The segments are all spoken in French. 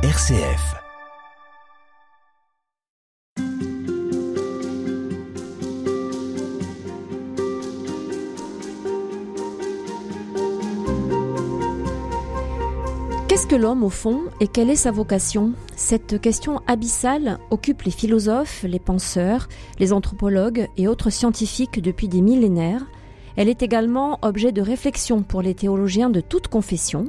RCF. Qu'est-ce que l'homme au fond et quelle est sa vocation? Cette question abyssale occupe les philosophes, les penseurs, les anthropologues et autres scientifiques depuis des millénaires. Elle est également objet de réflexion pour les théologiens de toute confession.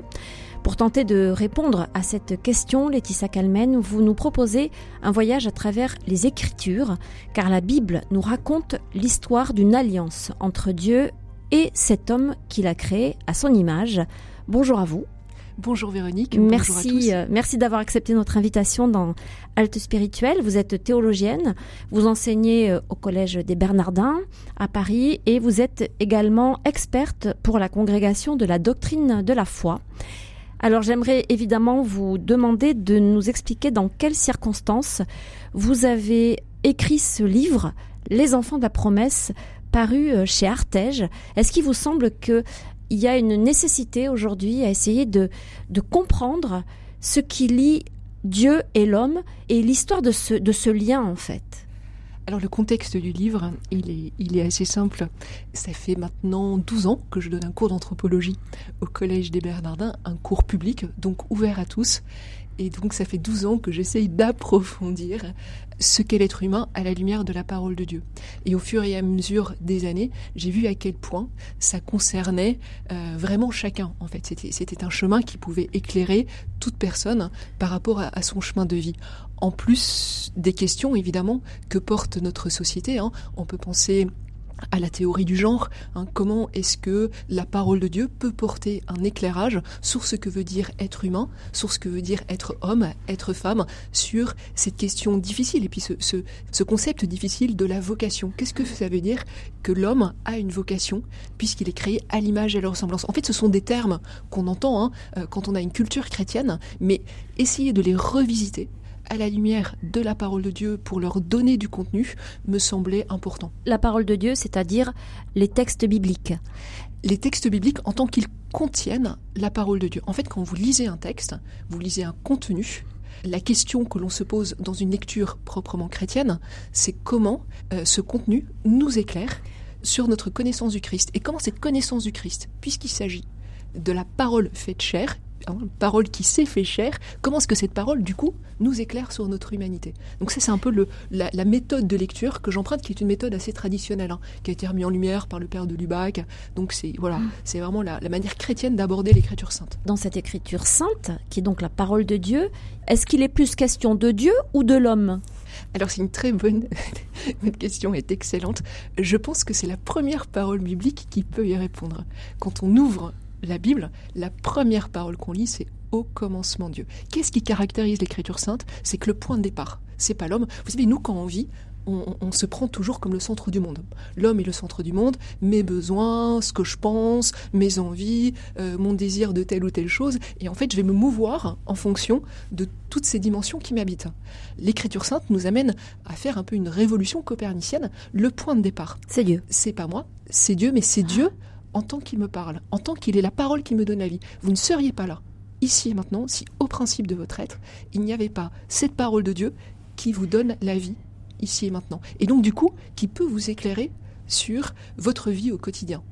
Pour tenter de répondre à cette question, Laetitia Calmen, vous nous proposez un voyage à travers les Écritures, car la Bible nous raconte l'histoire d'une alliance entre Dieu et cet homme qu'il a créé à son image. Bonjour à vous. Bonjour Véronique. Merci, euh, merci d'avoir accepté notre invitation dans Halte Spirituelle. Vous êtes théologienne, vous enseignez euh, au Collège des Bernardins à Paris et vous êtes également experte pour la congrégation de la doctrine de la foi. Alors j'aimerais évidemment vous demander de nous expliquer dans quelles circonstances vous avez écrit ce livre, Les enfants de la promesse, paru euh, chez Artege. Est-ce qu'il vous semble que il y a une nécessité aujourd'hui à essayer de, de comprendre ce qui lie Dieu et l'homme et l'histoire de ce, de ce lien en fait? Alors le contexte du livre, il est, assez simple. Ça fait maintenant 12 ans que je donne un cours d'anthropologie au Collège des Bernardins, un cours public, donc ouvert à tous. Et donc ça fait 12 ans que j'essaye d'approfondir ce qu'est l'être humain à la lumière de la parole de Dieu. Et au fur et à mesure des années, j'ai vu à quel point ça concernait euh, vraiment chacun. En fait, c'était un chemin qui pouvait éclairer toute personne par rapport à, son chemin de vie en plus des questions évidemment que porte notre société. Hein. On peut penser à la théorie du genre. Hein, comment est-ce que la parole de Dieu peut porter un éclairage sur ce que veut dire être humain, sur ce que veut dire être homme, être femme, sur cette question difficile et puis ce, ce, ce concept difficile de la vocation. Qu'est-ce que ça veut dire que l'homme a une vocation puisqu'il est créé à l'image et à la ressemblance? En fait, ce sont des termes qu'on entend hein, euh, quand on a une culture chrétienne, mais essayer de les revisiter à la lumière de la parole de Dieu pour leur donner du contenu me semblait important. La parole de Dieu, c'est-à-dire les textes bibliques. Les textes bibliques en tant qu'ils contiennent la parole de Dieu. En fait, quand vous lisez un texte, vous lisez un contenu. La question que l'on se pose dans une lecture proprement chrétienne, c'est comment euh, ce contenu nous éclaire sur notre connaissance du Christ. Et comment cette connaissance du Christ, puisqu'il s'agit de la parole faite chair, Hein, parole qui s'est fait chair, comment est-ce que cette parole, du coup, nous éclaire sur notre humanité? Donc ça, c'est un peu le, la, méthode de lecture que j'emprunte, qui est une méthode assez traditionnelle, hein, qui a été remise en lumière par le père de Lubac. Donc c'est voilà, mm. c'est vraiment la, la, manière chrétienne d'aborder l'écriture sainte. Dans cette écriture sainte, qui est donc la parole de Dieu, est-ce qu'il est plus question de Dieu ou de l'homme? Alors c'est une très bonne, votre question est excellente. Je pense que c'est la première parole biblique qui peut y répondre. Quand on ouvre la Bible, la première parole qu'on lit, c'est au commencement Dieu. Qu'est-ce qui caractérise l'écriture sainte? C'est que le point de départ, c'est pas l'homme. Vous savez, nous, quand on vit, on, se prend toujours comme le centre du monde. L'homme est le centre du monde, mes besoins, ce que je pense, mes envies, euh, mon désir de telle ou telle chose, et en fait je vais me mouvoir en fonction de toutes ces dimensions qui m'habitent. L'écriture sainte nous amène à faire un peu une révolution copernicienne. Le point de départ, c'est Dieu. C'est pas moi, c'est Dieu, mais c'est Dieu en tant qu'il me parle, en tant qu'il est la parole qui me donne la vie. Vous ne seriez pas là, ici et maintenant, si au principe de votre être, il n'y avait pas cette parole de Dieu qui vous donne la vie, ici et maintenant. Et donc, du coup, qui peut vous éclairer sur votre vie au quotidien.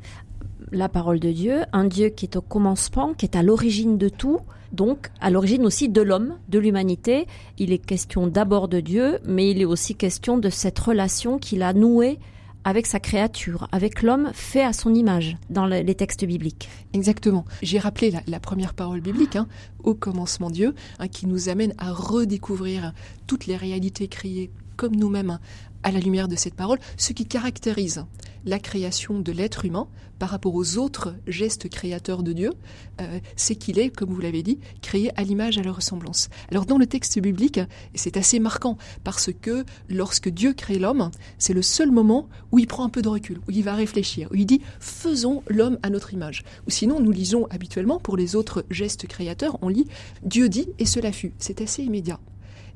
La parole de Dieu, un Dieu qui est au commencement, qui est à l'origine de tout, donc à l'origine aussi de l'homme, de l'humanité. Il est question d'abord de Dieu, mais il est aussi question de cette relation qu'il a nouée avec sa créature, avec l'homme fait à son image dans les textes bibliques. Exactement. J'ai rappelé la, première parole biblique, hein, au commencement Dieu, hein, qui nous amène à redécouvrir toutes les réalités créées comme nous-mêmes à la lumière de cette parole, ce qui caractérise la création de l'être humain par rapport aux autres gestes créateurs de Dieu, euh, c'est qu'il est, comme vous l'avez dit, créé à l'image, à la ressemblance. Alors dans le texte biblique, c'est assez marquant parce que lorsque Dieu crée l'homme, c'est le seul moment où il prend un peu de recul, où il va réfléchir, où il dit faisons l'homme à notre image. Ou sinon, nous lisons habituellement pour les autres gestes créateurs, on lit Dieu dit et cela fut. C'est assez immédiat.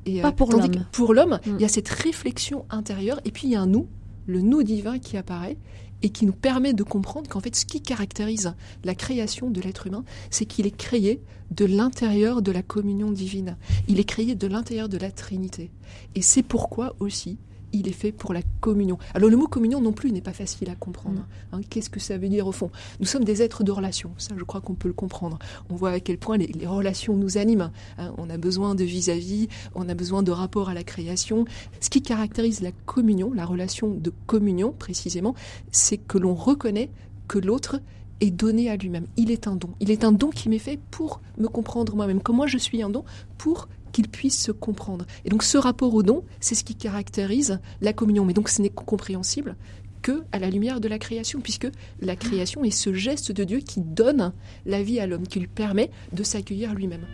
Et, Pas euh, pour l'homme. Pour l'homme, mm. il y a cette réflexion intérieure et puis il y a un nous le nous divin qui apparaît et qui nous permet de comprendre qu'en fait, ce qui caractérise la création de l'être humain, c'est qu'il est créé de l'intérieur de la communion divine. Il est créé de l'intérieur de la Trinité. Et c'est pourquoi aussi il est fait pour la communion. Alors le mot communion non plus n'est pas facile à comprendre. Mm. Hein. Qu'est-ce que ça veut dire au fond? Nous sommes des êtres de relation, ça je crois qu'on peut le comprendre. On voit à quel point les, relations nous animent. Hein. On a besoin de vis-à-vis, on a besoin de rapport à la création. Ce qui caractérise la communion, la relation de communion précisément, c'est que l'on reconnaît que l'autre est donné à lui-même. Il est un don. Il est un don qui m'est fait pour me comprendre moi-même. Comme moi je suis un don pour qu'ils puissent se comprendre. Et donc ce rapport au don, c'est ce qui caractérise la communion. Mais donc ce n'est compréhensible que à la lumière de la création, puisque la création est ce geste de Dieu qui donne la vie à l'homme, qui lui permet de s'accueillir lui-même.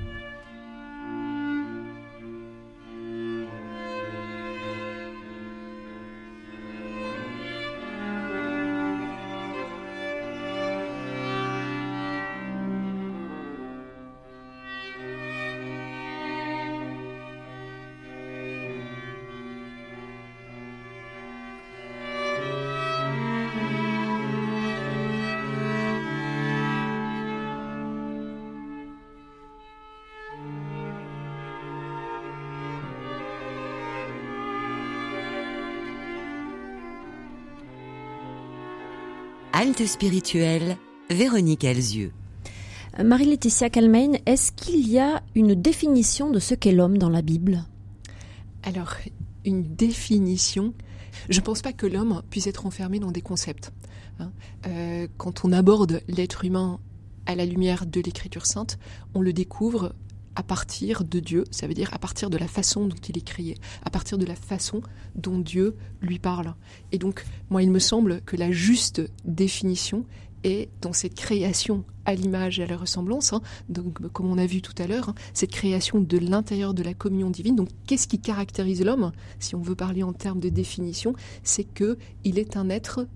Spirituelle, Véronique Elzieux. Marie-Laetitia Calmain, est-ce qu'il y a une définition de ce qu'est l'homme dans la Bible? Alors, une définition, je ne pense pas que l'homme puisse être enfermé dans des concepts. Hein. Euh, quand on aborde l'être humain à la lumière de l'Écriture sainte, on le découvre à partir de Dieu, ça veut dire à partir de la façon dont il est créé, à partir de la façon dont Dieu lui parle. Et donc, moi, il me semble que la juste définition est dans cette création à l'image et à la ressemblance, hein, donc comme on a vu tout à l'heure, hein, cette création de l'intérieur de la communion divine. Donc, qu'est-ce qui caractérise l'homme, si on veut parler en termes de définition, c'est que il est un être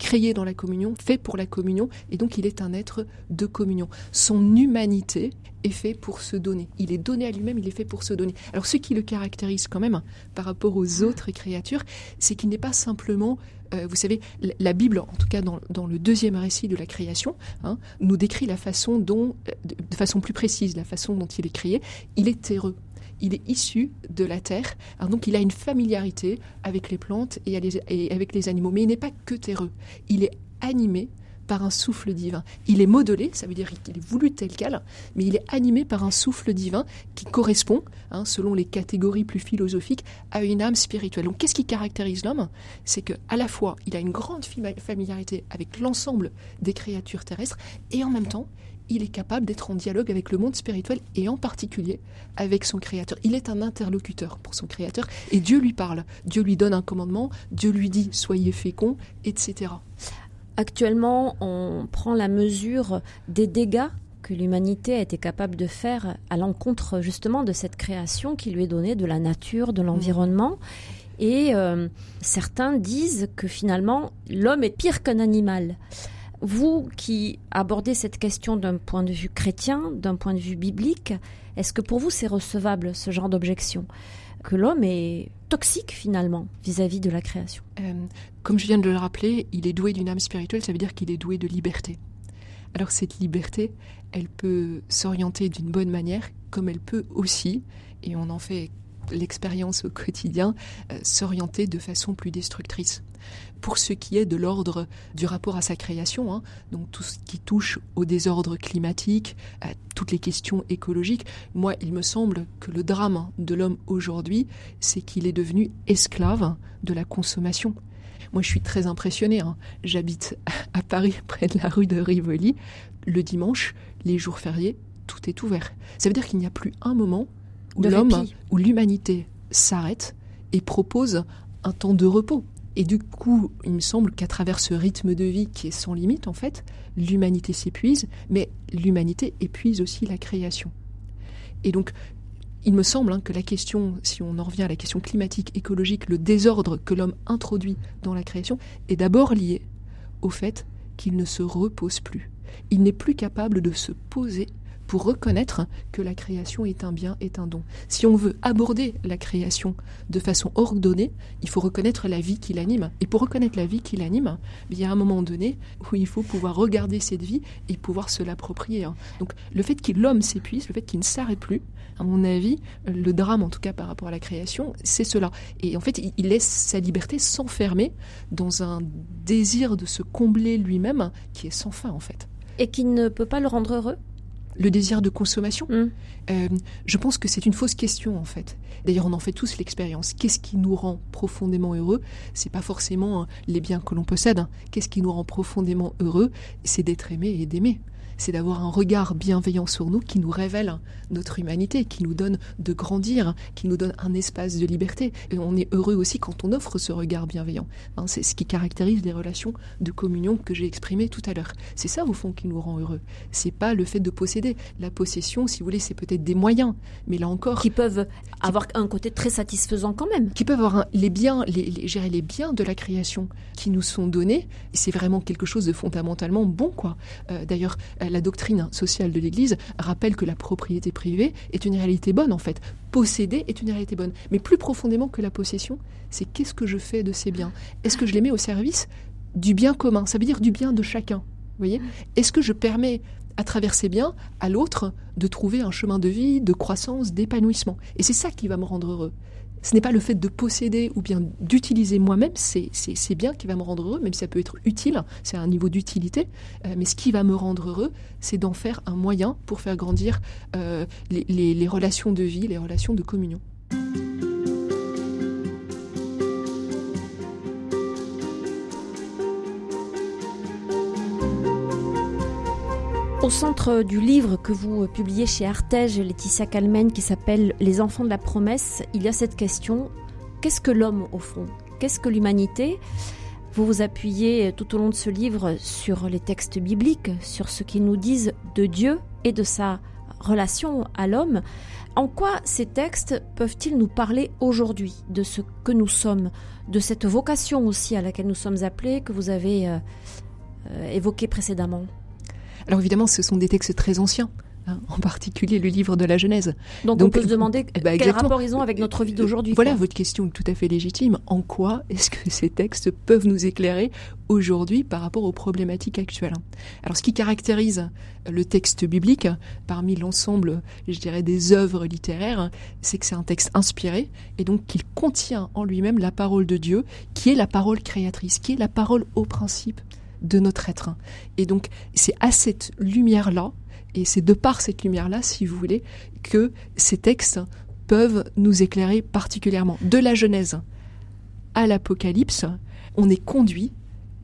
créé dans la communion, fait pour la communion, et donc il est un être de communion. Son humanité est fait pour se donner. Il est donné à lui-même, il est fait pour se donner. Alors ce qui le caractérise quand même par rapport aux autres créatures, c'est qu'il n'est pas simplement euh, vous savez, la Bible, en tout cas dans, le deuxième récit de la création, hein, nous décrit la façon dont, de, de, façon plus précise, la façon dont il est créé. Il est terreux il est issu de la terre, donc il a une familiarité avec les plantes et, avec les animaux, mais il n'est pas que terreux, il est animé par un souffle divin. Il est modelé, ça veut dire qu'il est voulu tel quel, mais il est animé par un souffle divin qui correspond, hein, selon les catégories plus philosophiques, à une âme spirituelle. Donc qu'est-ce qui caractérise l'homme? C'est que à la fois il a une grande familiarité avec l'ensemble des créatures terrestres et en même temps il est capable d'être en dialogue avec le monde spirituel et en particulier avec son Créateur. Il est un interlocuteur pour son Créateur et Dieu lui parle. Dieu lui donne un commandement, Dieu lui dit soyez féconds, etc. Actuellement, on prend la mesure des dégâts que l'humanité a été capable de faire à l'encontre justement de cette création qui lui est donnée de la nature, de l'environnement. Et euh, certains disent que finalement, l'homme est pire qu'un animal. Vous qui abordez cette question d'un point de vue chrétien, d'un point de vue biblique, est-ce que pour vous c'est recevable ce genre d'objection Que l'homme est toxique finalement vis-à-vis de la création? Euh, Comme je viens de le rappeler, il est doué d'une âme spirituelle, ça veut dire qu'il est doué de liberté. Alors cette liberté, elle peut s'orienter d'une bonne manière, comme elle peut aussi, et on en fait l'expérience au quotidien, euh, s'orienter de façon plus destructrice pour ce qui est de l'ordre du rapport à sa création, hein, donc tout ce qui touche au désordre climatique, à toutes les questions écologiques, moi, il me semble que le drame de l'homme aujourd'hui, c'est qu'il est devenu esclave de la consommation. Moi, je suis très impressionné. Hein. J'habite à Paris, près de la rue de Rivoli. Le dimanche, les jours fériés, tout est ouvert. Ça veut dire qu'il n'y a plus un moment où l'homme, où l'humanité s'arrête et propose un temps de repos. Et du coup, il me semble qu'à travers ce rythme de vie qui est sans limite, en fait, l'humanité s'épuise, mais l'humanité épuise aussi la création. Et donc, il me semble hein, que la question, si on en revient à la question climatique, écologique, le désordre que l'homme introduit dans la création, est d'abord lié au fait qu'il ne se repose plus. Il n'est plus capable de se poser pour reconnaître que la création est un bien, est un don. Si on veut aborder la création de façon ordonnée, il faut reconnaître la vie qui l'anime. Et pour reconnaître la vie qui l'anime, il y a un moment donné où il faut pouvoir regarder cette vie et pouvoir se l'approprier. Hein. Donc le fait que l'homme s'épuise, le fait qu'il ne s'arrête plus, à mon avis, le drame en tout cas par rapport à la création, c'est cela. Et en fait, il laisse sa liberté s'enfermer dans un désir de se combler lui-même qui est sans fin en fait. Et qui ne peut pas le rendre heureux le désir de consommation mm. euh, Je pense que c'est une fausse question en fait. D'ailleurs, on en fait tous l'expérience. Qu'est-ce qui nous rend profondément heureux? C'est pas forcément hein, les biens que l'on possède. Hein. Qu'est-ce qui nous rend profondément heureux? C'est d'être aimé et d'aimer c'est d'avoir un regard bienveillant sur nous qui nous révèle notre humanité, qui nous donne de grandir, qui nous donne un espace de liberté. Et on est heureux aussi quand on offre ce regard bienveillant. Hein, c'est ce qui caractérise les relations de communion que j'ai exprimées tout à l'heure. C'est ça au fond qui nous rend heureux. C'est pas le fait de posséder. La possession, si vous voulez, c'est peut-être des moyens, mais là encore, qui peuvent avoir un côté très satisfaisant quand même. Qui peuvent avoir les biens, les, gérer les biens de la création qui nous sont donnés. C'est vraiment quelque chose de fondamentalement bon, quoi. Euh, d'ailleurs, la doctrine sociale de l'Église rappelle que la propriété privée est une réalité bonne en fait. Posséder est une réalité bonne. Mais plus profondément que la possession, c'est qu'est-ce que je fais de ces biens? Est-ce que je les mets au service du bien commun? Ça veut dire du bien de chacun. Voyez? Est-ce que je permets à travers ces biens à l'autre de trouver un chemin de vie, de croissance, d'épanouissement? Et c'est ça qui va me rendre heureux ce n'est pas le fait de posséder ou bien d'utiliser moi-même, c'est bien qui va me rendre heureux, même si ça peut être utile, c'est un niveau d'utilité, euh, mais ce qui va me rendre heureux, c'est d'en faire un moyen pour faire grandir euh, les relations de vie, les relations de communion. Au centre du livre que vous publiez chez Artege, Laetitia Calmen, qui s'appelle Les enfants de la promesse, il y a cette question. Qu'est-ce que l'homme au fond? Qu'est-ce que l'humanité? Vous vous appuyez tout au long de ce livre sur les textes bibliques, sur ce qu'ils nous disent de Dieu et de sa relation à l'homme. En quoi ces textes peuvent-ils nous parler aujourd'hui de ce que nous sommes, de cette vocation aussi à laquelle nous sommes appelés que vous avez euh, euh, évoquée précédemment? Alors évidemment, ce sont des textes très anciens. Hein, en particulier le livre de la Genèse. Donc, on peut se demander bah, quel rapport ils ont avec notre vie d'aujourd'hui. Voilà, votre question est tout à fait légitime. En quoi est-ce que ces textes peuvent nous éclairer aujourd'hui par rapport aux problématiques actuelles Alors ce qui caractérise le texte biblique parmi l'ensemble, je dirais, des œuvres littéraires, c'est que c'est un texte inspiré et donc qu'il contient en lui-même la parole de Dieu, qui est la parole créatrice, qui est la parole au principe de notre être. Et donc, c'est à cette lumière-là, et c'est de par cette lumière-là, si vous voulez, que ces textes peuvent nous éclairer particulièrement. De la Genèse à l'Apocalypse, on est conduit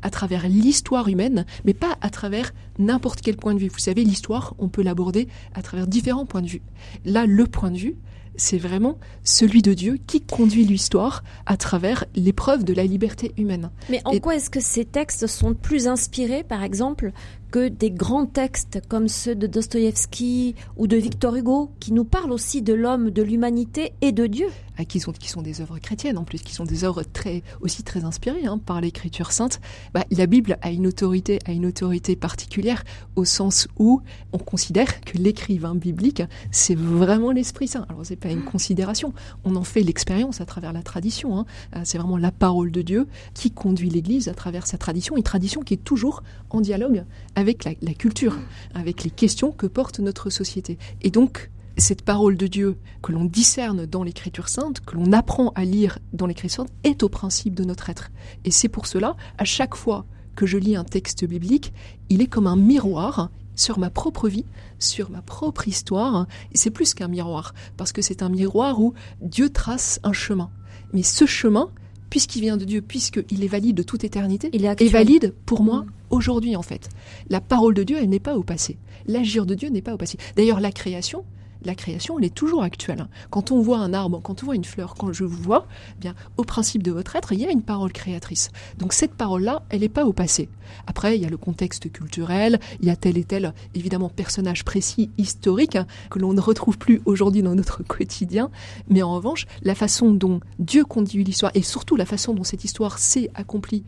à travers l'histoire humaine, mais pas à travers n'importe quel point de vue. Vous savez, l'histoire, on peut l'aborder à travers différents points de vue. Là, le point de vue, c'est vraiment celui de Dieu qui conduit l'histoire à travers l'épreuve de la liberté humaine. Mais en quoi est-ce que ces textes sont plus inspirés, par exemple, que des grands textes comme ceux de Dostoïevski ou de Victor Hugo, qui nous parlent aussi de l'homme, de l'humanité et de Dieu ah, qui, sont, qui sont des œuvres chrétiennes en plus, qui sont des œuvres très, aussi très inspirées hein, par l'écriture sainte. Bah, la Bible a une autorité, a une autorité particulière au sens où on considère que l'écrivain biblique, c'est vraiment l'Esprit Saint. Alors c'est pas une considération, on en fait l'expérience à travers la tradition. Hein. Euh, c'est vraiment la parole de Dieu qui conduit l'Église à travers sa tradition, une tradition qui est toujours en dialogue avec la, culture, avec les questions que porte notre société. Et donc, cette parole de Dieu que l'on discerne dans l'Écriture sainte, que l'on apprend à lire dans l'Écriture sainte, est au principe de notre être. Et c'est pour cela, à chaque fois que je lis un texte biblique, il est comme un miroir sur ma propre vie, sur ma propre histoire. Et c'est plus qu'un miroir, parce que c'est un miroir où Dieu trace un chemin. Mais ce chemin, puisqu'il vient de Dieu, puisqu'il est valide de toute éternité, il est, valide pour moi mm. aujourd'hui en fait. La parole de Dieu, elle n'est pas au passé. L'agir de Dieu n'est pas au passé. D'ailleurs, la création, la création, elle est toujours actuelle. Quand on voit un arbre, quand on voit une fleur, quand je vous vois, eh bien, au principe de votre être, il y a une parole créatrice. Donc cette parole-là, elle n'est pas au passé. Après, il y a le contexte culturel, il y a tel et tel, évidemment, personnage précis, historique, hein, que l'on ne retrouve plus aujourd'hui dans notre quotidien. Mais en revanche, la façon dont Dieu conduit l'histoire, et surtout la façon dont cette histoire s'est accomplie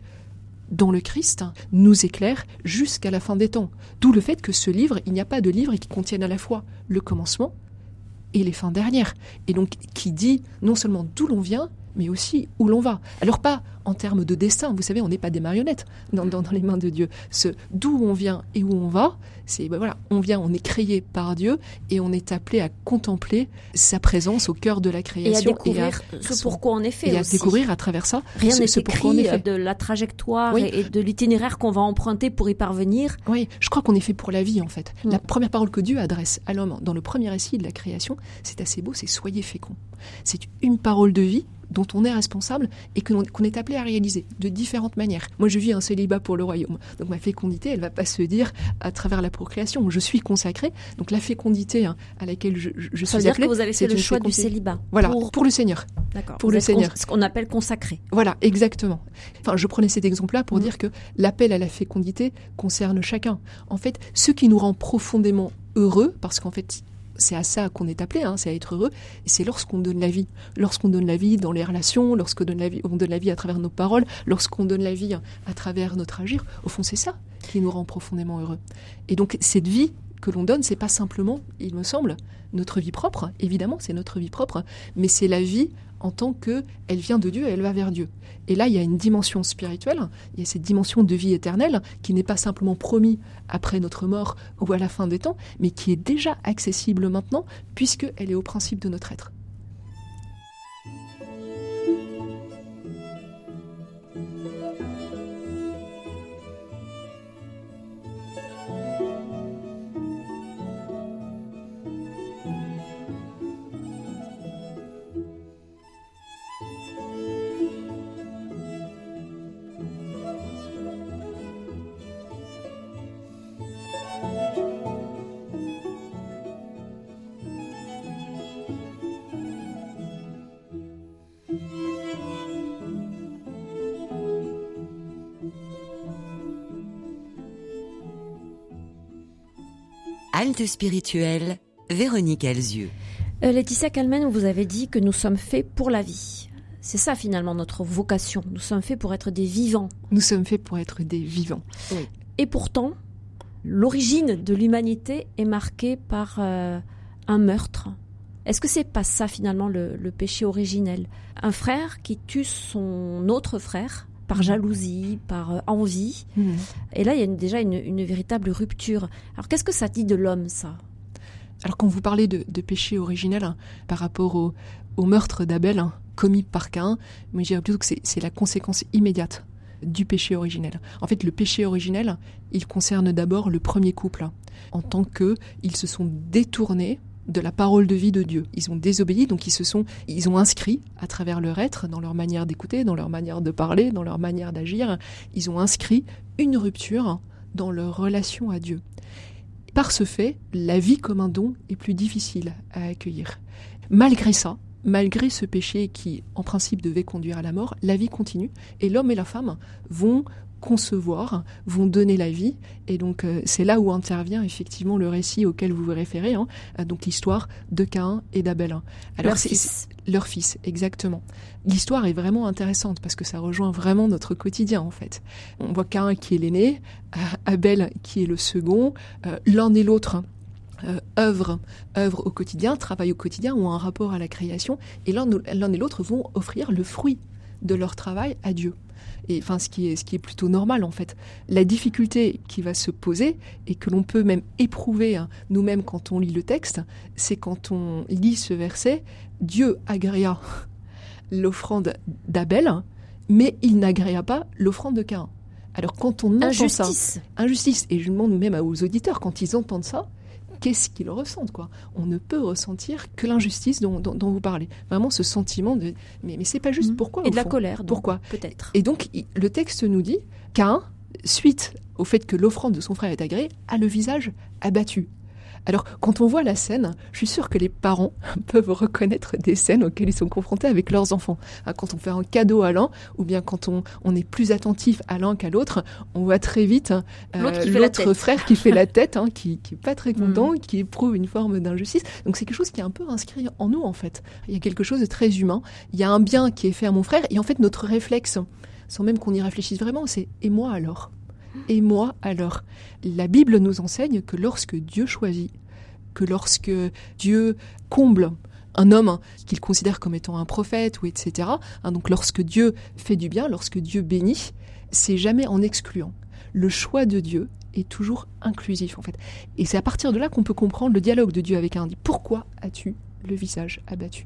dans le Christ nous éclaire jusqu'à la fin des temps. D'où le fait que ce livre, il n'y a pas de livre qui contienne à la fois le commencement et les fins dernières. Et donc qui dit non seulement d'où l'on vient, mais aussi où l'on va. Alors pas en termes de destin, vous savez, on n'est pas des marionnettes dans, les mains de Dieu. Ce d'où on vient et où on va, c'est ben voilà, on vient, on est créé par Dieu et on est appelé à contempler sa présence au cœur de la création et à découvrir ce pourquoi on est fait. Et à découvrir à travers ça. Rien n'est écrit de la trajectoire et de l'itinéraire qu'on va emprunter pour y parvenir. Oui, je crois qu'on est fait pour la vie en fait. Hmm. La première parole que Dieu adresse à l'homme dans le premier récit de la création, c'est assez beau, c'est soyez féconds. C'est une parole de vie dont on est responsable et qu'on est appelé à réaliser de différentes manières. Moi, je vis un célibat pour le royaume. Donc ma fécondité, elle va pas se dire à travers la procréation. Je suis consacré. Donc la fécondité hein, à laquelle je, je Ça suis dire que vous avez fait le choix du célibat. Voilà, pour, le Seigneur. D'accord. Pour le Seigneur. Ce qu'on appelle consacré. Voilà, exactement. Enfin, je prenais cet exemple-là pour mmh. dire que l'appel à la fécondité concerne chacun. En fait, ce qui nous rend profondément heureux, parce qu'en fait, c'est à ça qu'on est appelé, hein, c'est à être heureux, et c'est lorsqu'on donne la vie. Lorsqu'on donne la vie dans les relations, lorsqu'on donne la vie, on donne la vie à travers nos paroles, lorsqu'on donne la vie à travers notre agir, au fond c'est ça qui nous rend profondément heureux. Et donc cette vie que l'on donne, c'est pas simplement, il me semble, notre vie propre, évidemment c'est notre vie propre, mais c'est la vie en tant que elle vient de Dieu et elle va vers Dieu. Et là, il y a une dimension spirituelle, il y a cette dimension de vie éternelle qui n'est pas simplement promis après notre mort ou à la fin des temps, mais qui est déjà accessible maintenant puisqu'elle est au principe de notre être. Halte spirituelle, Véronique Elzieux. Euh, Laetitia Calmen, vous avez dit que nous sommes faits pour la vie. C'est ça finalement notre vocation. Nous sommes faits pour être des vivants. Nous sommes faits pour être des vivants. Et pourtant, l'origine de l'humanité est marquée par euh, un meurtre. Est-ce que c'est pas ça finalement le, le péché originel? Un frère qui tue son autre frère par jalousie, par euh, envie. Mhm. Et là, il y a déjà une, véritable rupture. Alors, qu'est-ce que ça dit de l'homme, ça? Alors, quand vous parlez de, péché originel hein, par rapport au, meurtre d'Abel hein, commis par Cain, moi, je dirais plutôt que c'est la conséquence immédiate du péché originel. En fait, le péché originel, il concerne d'abord le premier couple, hein, en tant qu'ils se sont détournés de la parole de vie de Dieu. Ils ont désobéi, donc ils se sont, ils ont inscrit à travers leur être, dans leur manière d'écouter, dans leur manière de parler, dans leur manière d'agir, ils ont inscrit une rupture dans leur relation à Dieu. Par ce fait, la vie comme un don est plus difficile à accueillir. Malgré ça, malgré ce péché qui, en principe, devait conduire à la mort, la vie continue et l'homme et la femme vont concevoir, vont donner la vie. Et donc euh, c'est là où intervient effectivement le récit auquel vous vous référez, hein, euh, donc l'histoire de Cain et d'Abel. Alors leur fils. Leur fils, exactement. L'histoire est vraiment intéressante parce que ça rejoint vraiment notre quotidien en fait. On voit Cain qui est l'aîné, euh, Abel qui est le second, l'un et l'autre. œuvrent, œuvrent au quotidien, travaillent au quotidien, ont un rapport à la création, et l'un et l'autre vont offrir le fruit de leur travail à Dieu et enfin ce qui est ce qui est plutôt normal en fait. La difficulté qui va se poser et que l'on peut même éprouver hein, nous-mêmes quand on lit le texte, c'est quand on lit ce verset, Dieu agréa l'offrande d'Abel, mais il n'agréa pas l'offrande de Cain. Alors quand on entend injustice. ça, injustice, et je demande même aux auditeurs quand ils entendent ça, qu'est-ce qu'ils ressentent quoi On ne peut ressentir que l'injustice dont, vous parlez. Vraiment ce sentiment de mais, mais c'est pas juste. Mhm. Pourquoi Et de la colère. pourquoi Peut-être. Et donc le texte nous dit qu'un, suite au fait que l'offrande de son frère est agréée, a le visage abattu. Alors, quand on voit la scène, je suis sûre que les parents peuvent reconnaître des scènes auxquelles ils sont confrontés avec leurs enfants. Ah, quand on fait un cadeau à l'un, ou bien quand on, est plus attentif à l'un qu'à l'autre, on voit très vite euh, l'autre frère qui fait la tête, hein, qui, qui est pas très content, mm. qui éprouve une forme d'injustice. Donc c'est quelque chose qui est un peu inscrit en nous en fait. Il y a quelque chose de très humain. Il y a un bien qui est fait à mon frère, et en fait notre réflexe sans même qu'on y réfléchisse vraiment, c'est et moi alors? Et moi alors La Bible nous enseigne que lorsque Dieu choisit, que lorsque Dieu comble un homme qu'il considère comme étant un prophète ou etc. Hein, donc lorsque Dieu fait du bien, lorsque Dieu bénit, c'est jamais en excluant. Le choix de Dieu est toujours inclusif en fait. Et c'est à partir de là qu'on peut comprendre le dialogue de Dieu avec un. Pourquoi as-tu le visage abattu?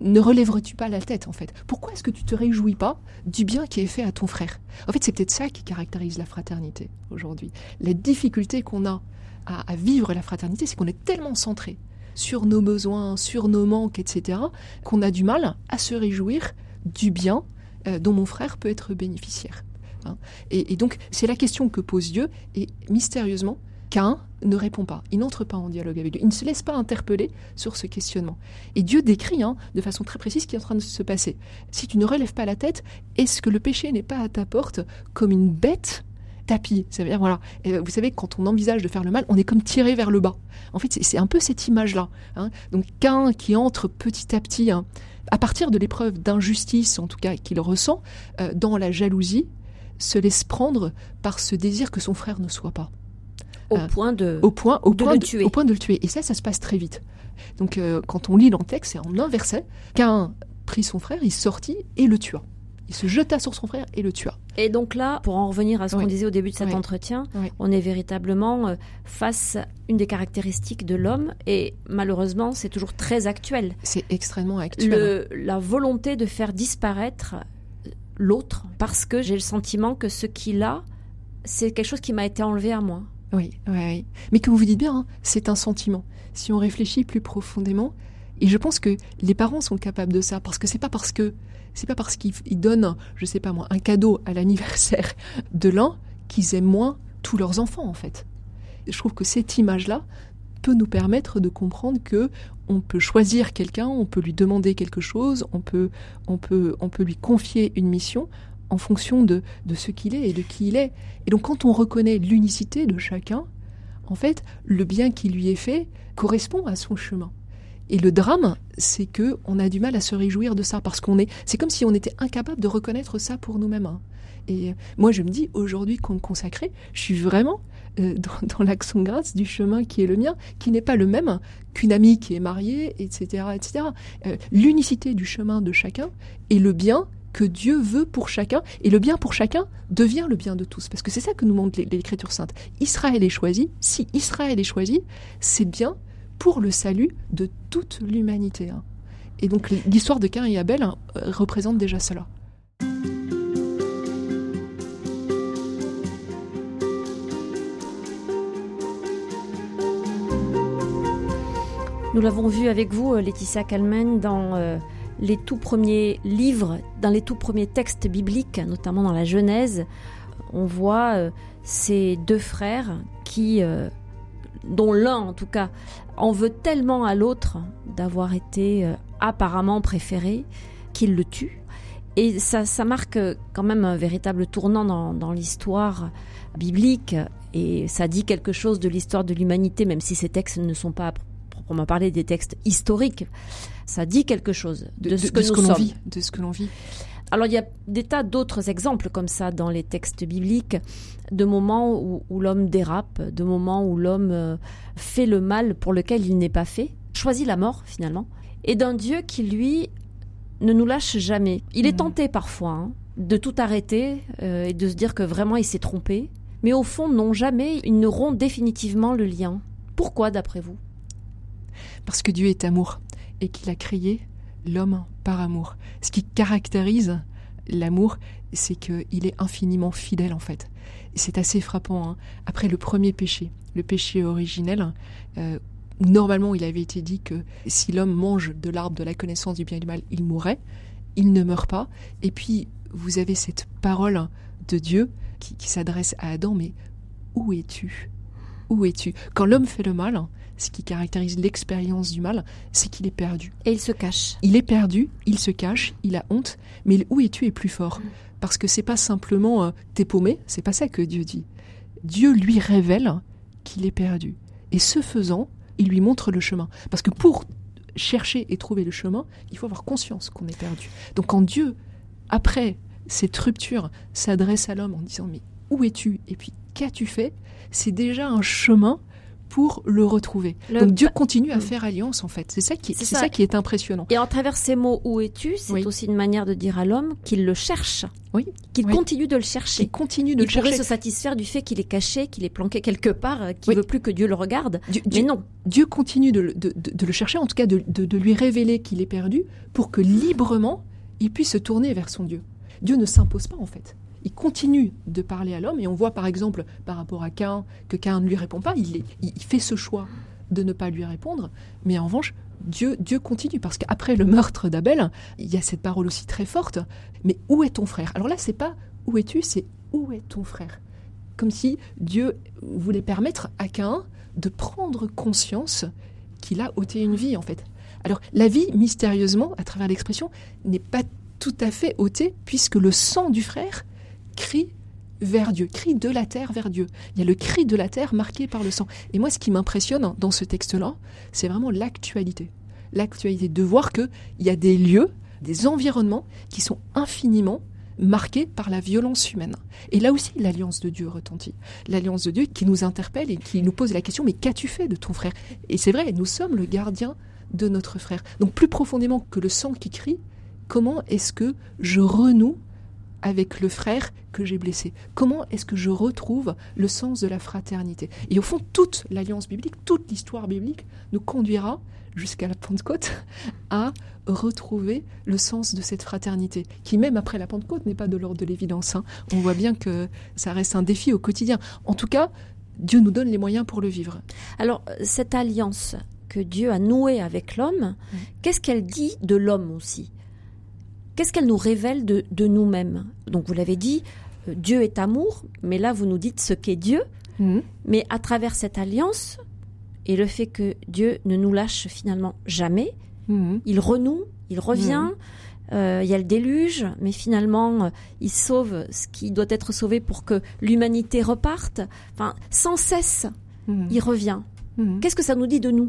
Ne relèverais-tu pas la tête en fait? Pourquoi est-ce que tu te réjouis pas du bien qui est fait à ton frère? En fait, c'est peut-être ça qui caractérise la fraternité aujourd'hui. La difficulté qu'on a à, vivre la fraternité, c'est qu'on est tellement centré sur nos besoins, sur nos manques, etc., qu'on a du mal à se réjouir du bien euh, dont mon frère peut être bénéficiaire. Hein. Et, donc, c'est la question que pose Dieu, et mystérieusement, Cain ne répond pas, il n'entre pas en dialogue avec Dieu, il ne se laisse pas interpeller sur ce questionnement. Et Dieu décrit hein, de façon très précise ce qui est en train de se passer. Si tu ne relèves pas la tête, est-ce que le péché n'est pas à ta porte comme une bête tapis. Voilà. Vous savez, quand on envisage de faire le mal, on est comme tiré vers le bas. En fait, c'est un peu cette image-là. Hein. Donc, qu'un qui entre petit à petit, hein, à partir de l'épreuve d'injustice, en tout cas, qu'il ressent, euh, dans la jalousie, se laisse prendre par ce désir que son frère ne soit pas. Au euh, point de, au point, au de point le de, tuer. Au point de le tuer. Et ça, ça se passe très vite. Donc, euh, quand on lit dans le texte, c'est en un verset qu'un prit son frère, il sortit et le tua. Il se jeta sur son frère et le tua. Et donc là, pour en revenir à ce Oui. qu'on disait au début de cet Oui. entretien, Oui. on est véritablement euh, face à une des caractéristiques de l'homme et malheureusement, c'est toujours très actuel. C'est extrêmement actuel. Le, la volonté de faire disparaître l'autre parce que j'ai le sentiment que ce qu'il a, c'est quelque chose qui m'a été enlevé à moi. Oui, oui. Mais comme vous dites bien, hein, c'est un sentiment. Si on réfléchit plus profondément, et je pense que les parents sont capables de ça, parce que c'est pas parce que c'est pas parce qu'ils ils donnent, je sais pas moi, un cadeau à l'anniversaire de l'un qu'ils aiment moins tous leurs enfants en fait. Je trouve que cette image-là peut nous permettre de comprendre que on peut choisir quelqu'un, on peut lui demander quelque chose, on peut, on peut, on peut lui confier une mission en fonction de, de ce qu'il est et de qui il est. Et donc quand on reconnaît l'unicité de chacun, en fait, le bien qui lui est fait correspond à son chemin. Et le drame, c'est que on a du mal à se réjouir de ça parce qu'on est, c'est comme si on était incapable de reconnaître ça pour nous-mêmes. hein. Et moi, je me dis aujourd'hui qu'on me consacrait, je suis vraiment euh, dans, dans l'action grâce du chemin qui est le mien, qui n'est pas le même qu'une amie qui est mariée, etc., etc. Euh, L'unicité du chemin de chacun et le bien que Dieu veut pour chacun, et le bien pour chacun devient le bien de tous, parce que c'est ça que nous montre l'É- l'Écriture sainte. Israël est choisi, si Israël est choisi, c'est bien pour le salut de toute l'humanité. hein. Et donc l'histoire de Cain et Abel hein, représente déjà cela. Nous l'avons vu avec vous, euh, Laetitia Kalmen, dans euh, les tout premiers livres, dans les tout premiers textes bibliques, notamment dans la Genèse. On voit euh, ces deux frères qui, euh, dont l'un en tout cas, en veut tellement à l'autre d'avoir été euh, apparemment préféré qu'il le tue. Et ça, marque quand même un véritable tournant dans, dans l'histoire biblique et ça dit quelque chose de l'histoire de l'humanité, même si ces textes ne sont pas proprement parler des textes historiques. Ça dit quelque chose de, ce que nous l'on sommes. vit, de ce que l'on vit. Alors il y a des tas d'autres exemples comme ça dans les textes bibliques, de moments où, où l'homme dérape, de moments où l'homme euh, fait le mal pour lequel il n'est pas fait, choisit la mort finalement, et d'un Dieu qui lui ne nous lâche jamais. Il est Mhm. tenté parfois hein, de tout arrêter euh, et de se dire que vraiment il s'est trompé, mais au fond non jamais ils ne rompt définitivement le lien. Pourquoi d'après vous? Parce que Dieu est amour et qu'il a créé l'homme par amour. Ce qui caractérise l'amour, c'est qu'il est infiniment fidèle en fait. C'est assez frappant. hein. Après le premier péché, le péché originel, euh, normalement il avait été dit que si l'homme mange de l'arbre de la connaissance du bien et du mal, il mourrait. Il ne meurt pas. Et puis vous avez cette parole de Dieu qui, qui s'adresse à Adam, mais où es-tu? Où es-tu? Quand l'homme fait le mal, ce qui caractérise l'expérience du mal, c'est qu'il est perdu. Et il se cache. Il est perdu, il se cache, il a honte, mais le où es-tu est plus fort? Parce que c'est pas simplement euh, t'es paumé, c'est pas ça que Dieu dit. Dieu lui révèle qu'il est perdu. Et ce faisant, il lui montre le chemin. Parce que pour chercher et trouver le chemin, il faut avoir conscience qu'on est perdu. Donc quand Dieu, après cette rupture s'adresse à l'homme en disant mais où es-tu Et puis qu'as-tu fait? C'est déjà un chemin pour le retrouver. Donc Dieu continue à mm. faire alliance en fait. C'est ça qui, c'est ça. qui est impressionnant. Et en travers ces mots où es-tu, c'est aussi une manière de dire à l'homme qu'il le cherche. Oui. Qu'il continue de le chercher. Qu'il continue de il le chercher. pourrait se satisfaire du fait qu'il est caché, qu'il est planqué quelque part, euh, qu'il ne veut plus que Dieu le regarde. Dieu, mais non. Dieu continue de, de, le chercher, en tout cas de, de lui révéler qu'il est perdu, pour que librement il puisse se tourner vers son Dieu. Dieu ne s'impose pas en fait il continue de parler à l'homme et on voit par exemple par rapport à Cain que Cain ne lui répond pas, il, fait ce choix de ne pas lui répondre, mais en revanche, Dieu, Dieu continue parce qu'après le meurtre d'Abel, il y a cette parole aussi très forte, mais où est ton frère? Alors là, c'est pas où es-tu, c'est où est ton frère? Comme si Dieu voulait permettre à Cain de prendre conscience qu'il a ôté une vie en fait. Alors la vie, mystérieusement, à travers l'expression, n'est pas tout à fait ôtée puisque le sang du frère crie vers Dieu, crie de la terre vers Dieu. Il y a le cri de la terre marqué par le sang. Et moi, ce qui m'impressionne dans ce texte-là, c'est vraiment l'actualité. L'actualité, de voir qu'il y a des lieux, des environnements qui sont infiniment marqués par la violence humaine. Et là aussi, l'alliance de Dieu retentit. L'alliance de Dieu qui nous interpelle et qui nous pose la question, mais qu'as-tu fait de ton frère? Et c'est vrai, nous sommes le gardien de notre frère. Donc plus profondément que le sang qui crie, comment est-ce que je renoue avec le frère que j'ai blessé Comment est-ce que je retrouve le sens de la fraternité? Et au fond, toute l'alliance biblique, toute l'histoire biblique nous conduira jusqu'à la Pentecôte à retrouver le sens de cette fraternité, qui même après la Pentecôte n'est pas de l'ordre de l'évidence. Hein. On voit bien que ça reste un défi au quotidien. En tout cas, Dieu nous donne les moyens pour le vivre. Alors, cette alliance que Dieu a nouée avec l'homme, mmh. qu'est-ce qu'elle dit de l'homme aussi? Qu'est-ce qu'elle nous révèle de, nous-mêmes? Donc vous l'avez dit, euh, Dieu est amour, mais là vous nous dites ce qu'est Dieu. Mhm. Mais à travers cette alliance et le fait que Dieu ne nous lâche finalement jamais, mhm. il renoue, il revient. Mhm. Euh, il y a le déluge, mais finalement, euh, il sauve ce qui doit être sauvé pour que l'humanité reparte. Enfin, sans cesse, il revient. Qu'est-ce que ça nous dit de nous?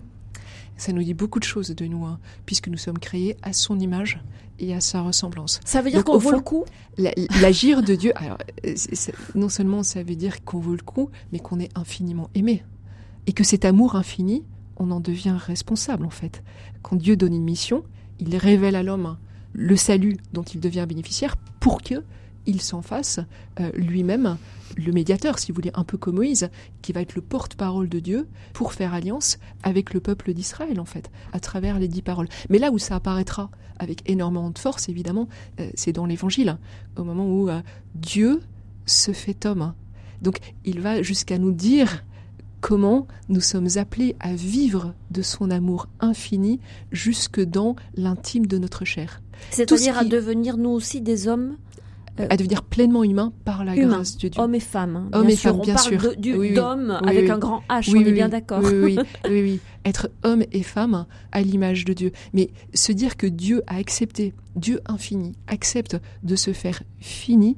Ça nous dit beaucoup de choses de nous, hein, puisque nous sommes créés à son image et à sa ressemblance. Ça veut dire qu'on vaut le coup L'agir de Dieu, alors, non seulement ça veut dire qu'on vaut le coup, mais qu'on est infiniment aimé. Et que cet amour infini, on en devient responsable en fait. Quand Dieu donne une mission, il révèle à l'homme le salut dont il devient bénéficiaire pour que il s'en fasse euh, lui-même le médiateur, si vous voulez, un peu comme Moïse, qui va être le porte-parole de Dieu pour faire alliance avec le peuple d'Israël, en fait, à travers les dix paroles. Mais là où ça apparaîtra avec énormément de force, évidemment, euh, c'est dans l'Évangile, au moment où euh, Dieu se fait homme. Donc il va jusqu'à nous dire comment nous sommes appelés à vivre de son amour infini jusque dans l'intime de notre chair. C'est-à-dire à devenir nous aussi des hommes euh, à devenir pleinement humain par la grâce de Dieu. Hommes et femmes. Hein, hommes et femmes, bien sûr. d'homme avec un grand H, on est bien d'accord. Oui, oui, oui, Être homme et femme à l'image de Dieu. Mais se dire que Dieu a accepté, Dieu infini, accepte de se faire fini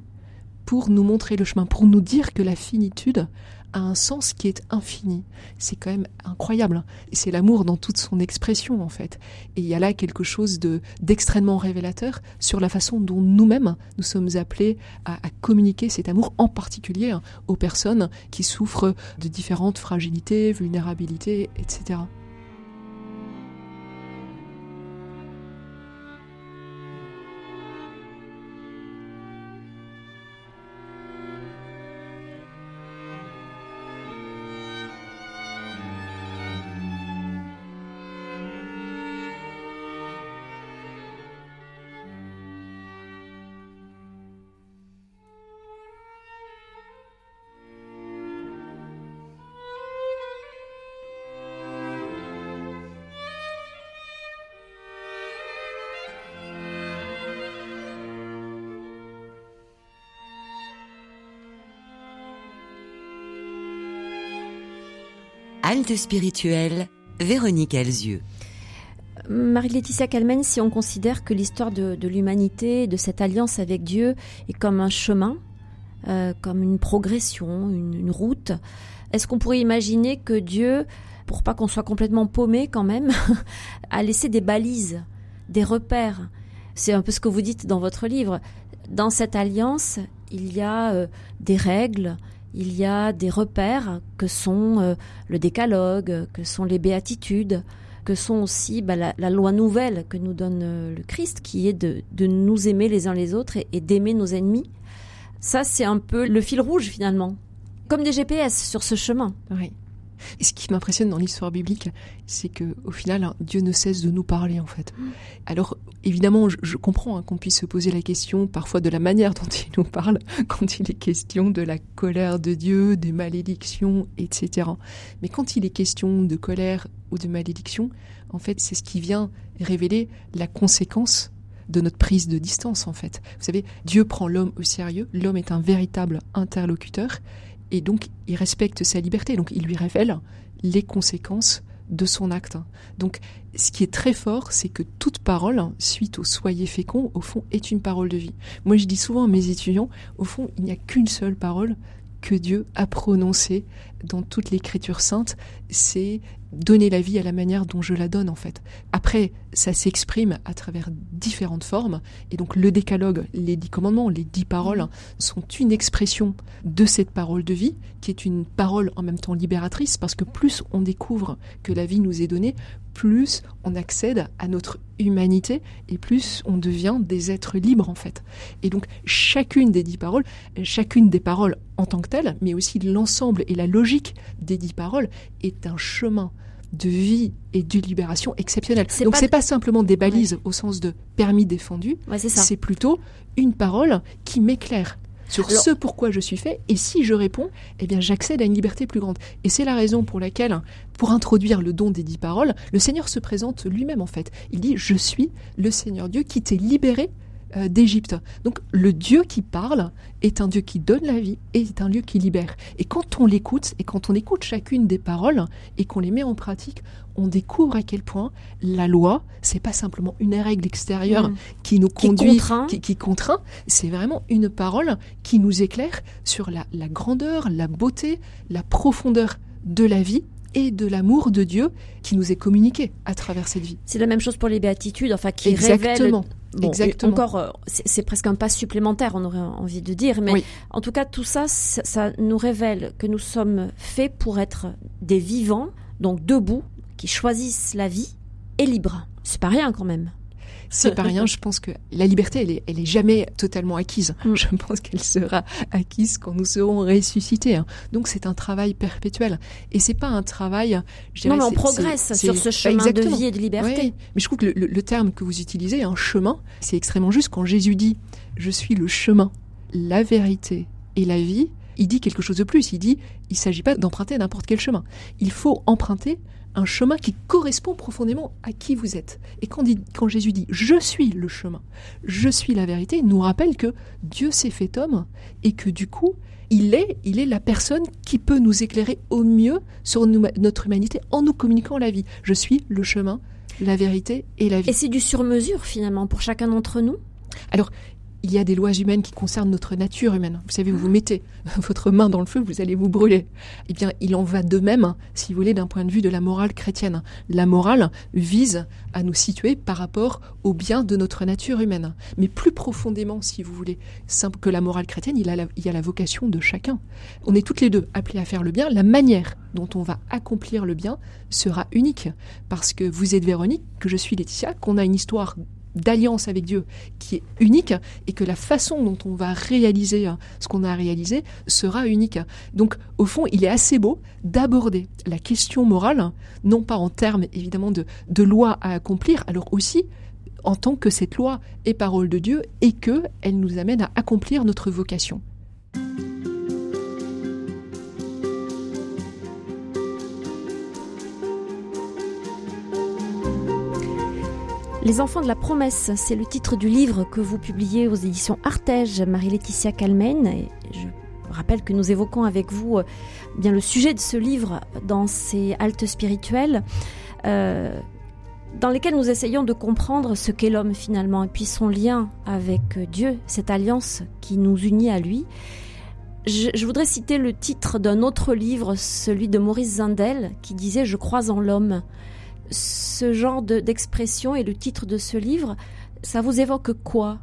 pour nous montrer le chemin, pour nous dire que la finitude a un sens qui est infini. C'est quand même incroyable. C'est l'amour dans toute son expression en fait. Et il y a là quelque chose de d'extrêmement révélateur sur la façon dont nous-mêmes nous sommes appelés à, à, communiquer cet amour, en particulier hein, aux personnes qui souffrent de différentes fragilités, vulnérabilités, etc. Halte spirituelle, Véronique Elzieux. Marie-Laetitia Calmen, si on considère que l'histoire de, l'humanité, de cette alliance avec Dieu, est comme un chemin, euh, comme une progression, une, route, est-ce qu'on pourrait imaginer que Dieu, pour pas qu'on soit complètement paumé quand même, a laissé des balises, des repères? C'est un peu ce que vous dites dans votre livre. dans cette alliance, il y a euh, des règles, il y a des repères que sont euh, le décalogue, que sont les béatitudes, que sont aussi bah, la, loi nouvelle que nous donne euh, le Christ, qui est de, nous aimer les uns les autres et, d'aimer nos ennemis. Ça, c'est un peu le fil rouge finalement, comme des GPS sur ce chemin. Oui. Et ce qui m'impressionne dans l'histoire biblique, c'est que au final, Dieu ne cesse de nous parler en fait. Mm. Alors évidemment, je, comprends hein, qu'on puisse se poser la question parfois de la manière dont il nous parle quand il est question de la colère de Dieu, des malédictions, etc. Mais quand il est question de colère ou de malédiction, en fait, c'est ce qui vient révéler la conséquence de notre prise de distance en fait. Vous savez, Dieu prend l'homme au sérieux, l'homme est un véritable interlocuteur et donc il respecte sa liberté, donc il lui révèle les conséquences de son acte. Donc ce qui est très fort, c'est que toute parole, suite au soyez fécond, au fond, est une parole de vie. Moi je dis souvent à mes étudiants, au fond, il n'y a qu'une seule parole que Dieu a prononcée dans toute l'écriture sainte, c'est donner la vie à la manière dont je la donne en fait. Après, ça s'exprime à travers différentes formes, et donc le décalogue, les dix commandements, les dix paroles mmh. sont une expression de cette parole de vie, qui est une parole en même temps libératrice, parce que plus on découvre que la vie nous est donnée, plus on accède à notre humanité et plus on devient des êtres libres en fait. Et donc chacune des dix paroles, chacune des paroles en tant que telles, mais aussi l'ensemble et la logique des dix paroles est un chemin de vie et de libération exceptionnel. Donc c'est pas simplement des balises au sens de permis défendu, c'est plutôt une parole qui m'éclaire sur ce pourquoi je suis fait. Et si je réponds, eh bien, j'accède à une liberté plus grande. Et c'est la raison pour laquelle, pour introduire le don des dix paroles, le Seigneur se présente lui-même, en fait. Il dit, je suis le Seigneur Dieu qui t'est libéré euh, d'Égypte. Donc le Dieu qui parle est un Dieu qui donne la vie et est un Dieu qui libère. Et quand on l'écoute et quand on écoute chacune des paroles et qu'on les met en pratique, on découvre à quel point la loi, c'est pas simplement une règle extérieure mm. qui nous conduit, qui contraint, c'est vraiment une parole qui nous éclaire sur la, la grandeur, la beauté, la profondeur de la vie et de l'amour de Dieu qui nous est communiqué à travers cette vie. C'est la même chose pour les béatitudes, enfin qui Exactement. Exactement. Encore, euh, c'est presque un pas supplémentaire, on aurait envie de dire, mais en tout cas, tout ça, ça nous révèle que nous sommes faits pour être des vivants, donc debout, qui choisissent la vie et libres. C'est pas rien quand même. C'est pas rien. Je pense que la liberté, elle est, elle est jamais totalement acquise. Mm. Je pense qu'elle sera acquise quand nous serons ressuscités. Hein. Donc c'est un travail perpétuel. Et c'est pas un travail. Je non, mais on progresse sur ce chemin de vie et de liberté. Mais je trouve que le, le terme que vous utilisez, un chemin, c'est extrêmement juste. Quand Jésus dit "Je suis le chemin, la vérité et la vie", il dit quelque chose de plus. Il dit il s'agit pas d'emprunter n'importe quel chemin. Il faut emprunter un chemin qui correspond profondément à qui vous êtes. Et quand, quand Jésus dit ⁇ Je suis le chemin, je suis la vérité ⁇ il nous rappelle que Dieu s'est fait homme et que du coup, il est, il est la personne qui peut nous éclairer au mieux sur notre humanité en nous communiquant la vie. Je suis le chemin, la vérité et la vie. Et c'est du sur-mesure finalement pour chacun d'entre nous? Alors, il y a des lois humaines qui concernent notre nature humaine. Vous savez, vous vous mettez votre main dans le feu, vous allez vous brûler. Eh bien, il en va de même, si vous voulez, d'un point de vue de la morale chrétienne. La morale vise à nous situer par rapport au bien de notre nature humaine. Mais plus profondément, si vous voulez, simple que la morale chrétienne, il, il y a la vocation de chacun. On est toutes les deux appelés à faire le bien. La manière dont on va accomplir le bien sera unique. Parce que vous êtes Véronique, que je suis Laetitia, qu'on a une histoire d'alliance avec Dieu qui est unique et que la façon dont on va réaliser hein, ce qu'on a réalisé sera unique. Donc au fond, il est assez beau d'aborder la question morale, non pas en termes évidemment de, de loi à accomplir, alors aussi en tant que cette loi est parole de Dieu et que elle nous amène à accomplir notre vocation. Les enfants de la promesse, c'est le titre du livre que vous publiez aux éditions Artege, Marie-Laetitia Calmen. Je rappelle que nous évoquons avec vous euh, bien le sujet de ce livre dans ces haltes spirituelles. Euh, dans lesquelles nous essayons de comprendre ce qu'est l'homme finalement et puis son lien avec Dieu, cette alliance qui nous unit à lui. Je, je voudrais citer le titre d'un autre livre, celui de Maurice Zindel, qui disait Je crois en l'homme ce genre d'expression et le titre de ce livre, ça vous évoque quoi?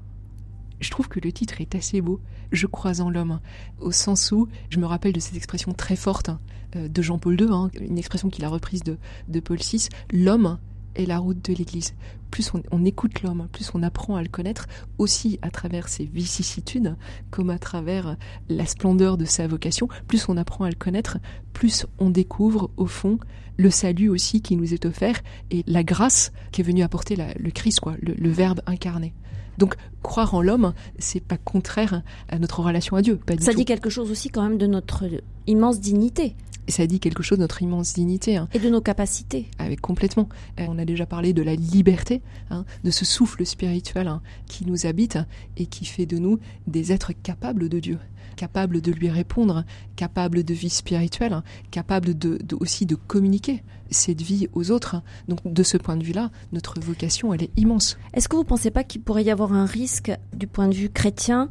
Je trouve que le titre est assez beau. Je crois en l'homme, au sens où je me rappelle de cette expression très forte euh, de Jean-Paul II, hein, une expression qu'il a reprise de, de Paul VI. L'homme la route de l'Église. Plus on, écoute l'homme, plus on apprend à le connaître, aussi à travers ses vicissitudes, comme à travers la splendeur de sa vocation, plus on apprend à le connaître, plus on découvre, au fond, le salut aussi qui nous est offert et la grâce qui est venue apporter le Christ, quoi, le, Verbe incarné. Donc croire en l'homme, c'est pas contraire à notre relation à Dieu. Ça dit quelque chose aussi quand même de notre immense dignité ça dit quelque chose de notre immense dignité. Hein. Et de nos capacités. Avec complètement. Euh, on a déjà parlé de la liberté, hein, de ce souffle spirituel hein, qui nous habite et qui fait de nous des êtres capables de Dieu, capables de lui répondre, capables de vie spirituelle, capables de, aussi de communiquer cette vie aux autres. Donc de ce point de vue-là, notre vocation, elle est immense. Est-ce que vous ne pensez pas qu'il pourrait y avoir un risque du point de vue chrétien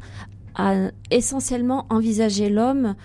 à essentiellement envisager l'homme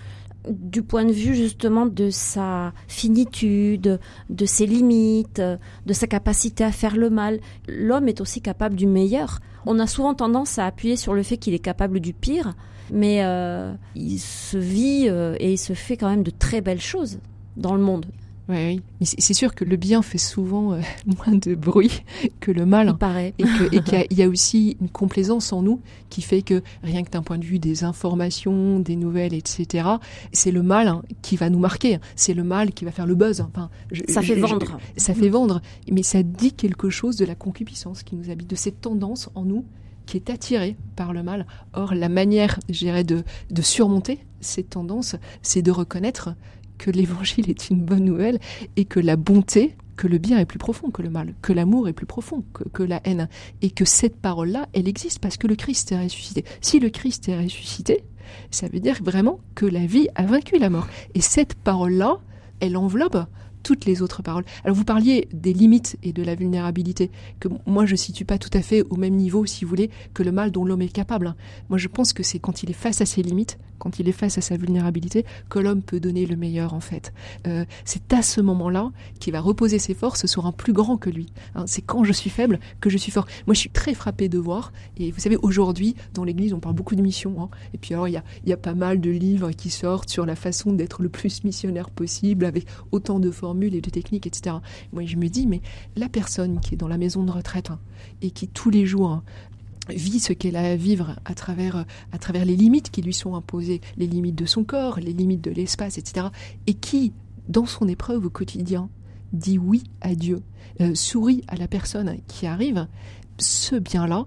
du point de vue justement de sa finitude, de ses limites, de sa capacité à faire le mal. L'homme est aussi capable du meilleur. On a souvent tendance à appuyer sur le fait qu'il est capable du pire, mais euh, il se vit euh, et il se fait quand même de très belles choses dans le monde. Oui, Mais c'est sûr que le bien fait souvent euh, moins de bruit que le mal. Il paraît. Et qu'il y, a aussi une complaisance en nous qui fait que rien que d'un point de vue des informations, des nouvelles, etc., c'est le mal hein, qui va nous marquer. C'est le mal qui va faire le buzz. Enfin, ça fait vendre. ça fait vendre. Mais ça dit quelque chose de la concupiscence qui nous habite, de cette tendance en nous qui est attirée par le mal. Or, la manière, je de, de surmonter cette tendance, c'est de reconnaître que l'évangile est une bonne nouvelle et que la bonté, que le bien est plus profond que le mal, que l'amour est plus profond que, la haine, et que cette parole-là, elle existe parce que le Christ est ressuscité. Si le Christ est ressuscité, ça veut dire vraiment que la vie a vaincu la mort. Et cette parole-là, elle enveloppe toutes les autres paroles. Alors vous parliez des limites et de la vulnérabilité, que moi je situe pas tout à fait au même niveau, si vous voulez, que le mal dont l'homme est capable. Moi je pense que c'est quand il est face à ses limites quand il est face à sa vulnérabilité, que l'homme peut donner le meilleur en fait. Euh, c'est à ce moment-là qu'il va reposer ses forces sur un plus grand que lui. Hein. c'est quand je suis faible que je suis fort. Moi, je suis très frappé de voir. Et vous savez, aujourd'hui, dans l'Église, on parle beaucoup de mission. Hein. et puis alors, il y a, y a pas mal de livres qui sortent sur la façon d'être le plus missionnaire possible, avec autant de formules et de techniques, etc. Moi, je me dis, mais la personne qui est dans la maison de retraite hein, et qui tous les jours vit ce qu'elle a à vivre à travers, à travers les limites qui lui sont imposées, les limites de son corps, les limites de l'espace, etc. Et qui, dans son épreuve au quotidien, dit oui à Dieu, euh, sourit à la personne qui arrive, ce bien-là,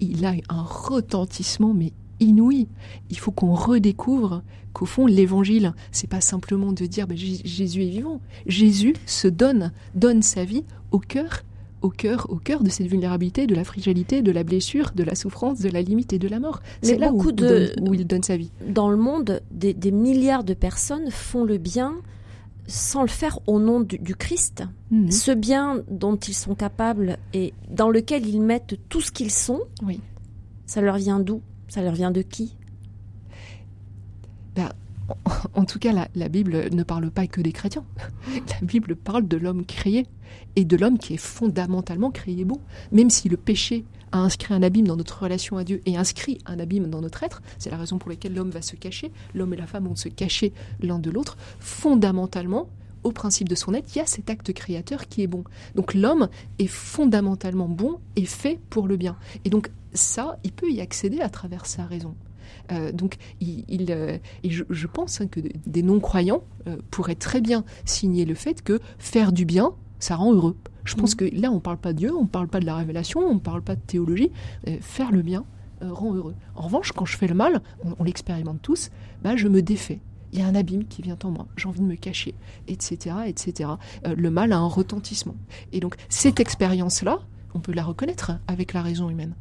il a un retentissement mais inouï. Il faut qu'on redécouvre qu'au fond l'évangile, c'est pas simplement de dire ben, Jésus est vivant. Jésus se donne, donne sa vie au cœur au cœur, au cœur de cette vulnérabilité, de la fragilité, de la blessure, de la souffrance, de la limite et de la mort. C'est là où, de, où, il donne sa vie. Dans le monde, des, milliards de personnes font le bien sans le faire au nom du, Christ. Mhm. Ce bien dont ils sont capables et dans lequel ils mettent tout ce qu'ils sont, oui. ça leur vient d'où? Ça leur vient de qui? Ben, en tout cas, la, Bible ne parle pas que des chrétiens. La Bible parle de l'homme créé et de l'homme qui est fondamentalement créé bon. Même si le péché a inscrit un abîme dans notre relation à Dieu et inscrit un abîme dans notre être, c'est la raison pour laquelle l'homme va se cacher, l'homme et la femme vont se cacher l'un de l'autre, fondamentalement, au principe de son être, il y a cet acte créateur qui est bon. Donc l'homme est fondamentalement bon et fait pour le bien. Et donc ça, il peut y accéder à travers sa raison. Euh, donc, il, euh, et je, pense hein, que des non-croyants euh, pourraient très bien signer le fait que faire du bien, ça rend heureux. Je pense mhm. que là, on ne parle pas de Dieu, on ne parle pas de la révélation, on ne parle pas de théologie. faire le bien rend heureux. En revanche, quand je fais le mal, on, l'expérimente tous, bah, je me défais il y a un abîme qui vient en moi, j'ai envie de me cacher, etc., etc. le mal a un retentissement. Et donc cette expérience-là, on peut la reconnaître avec la raison humaine.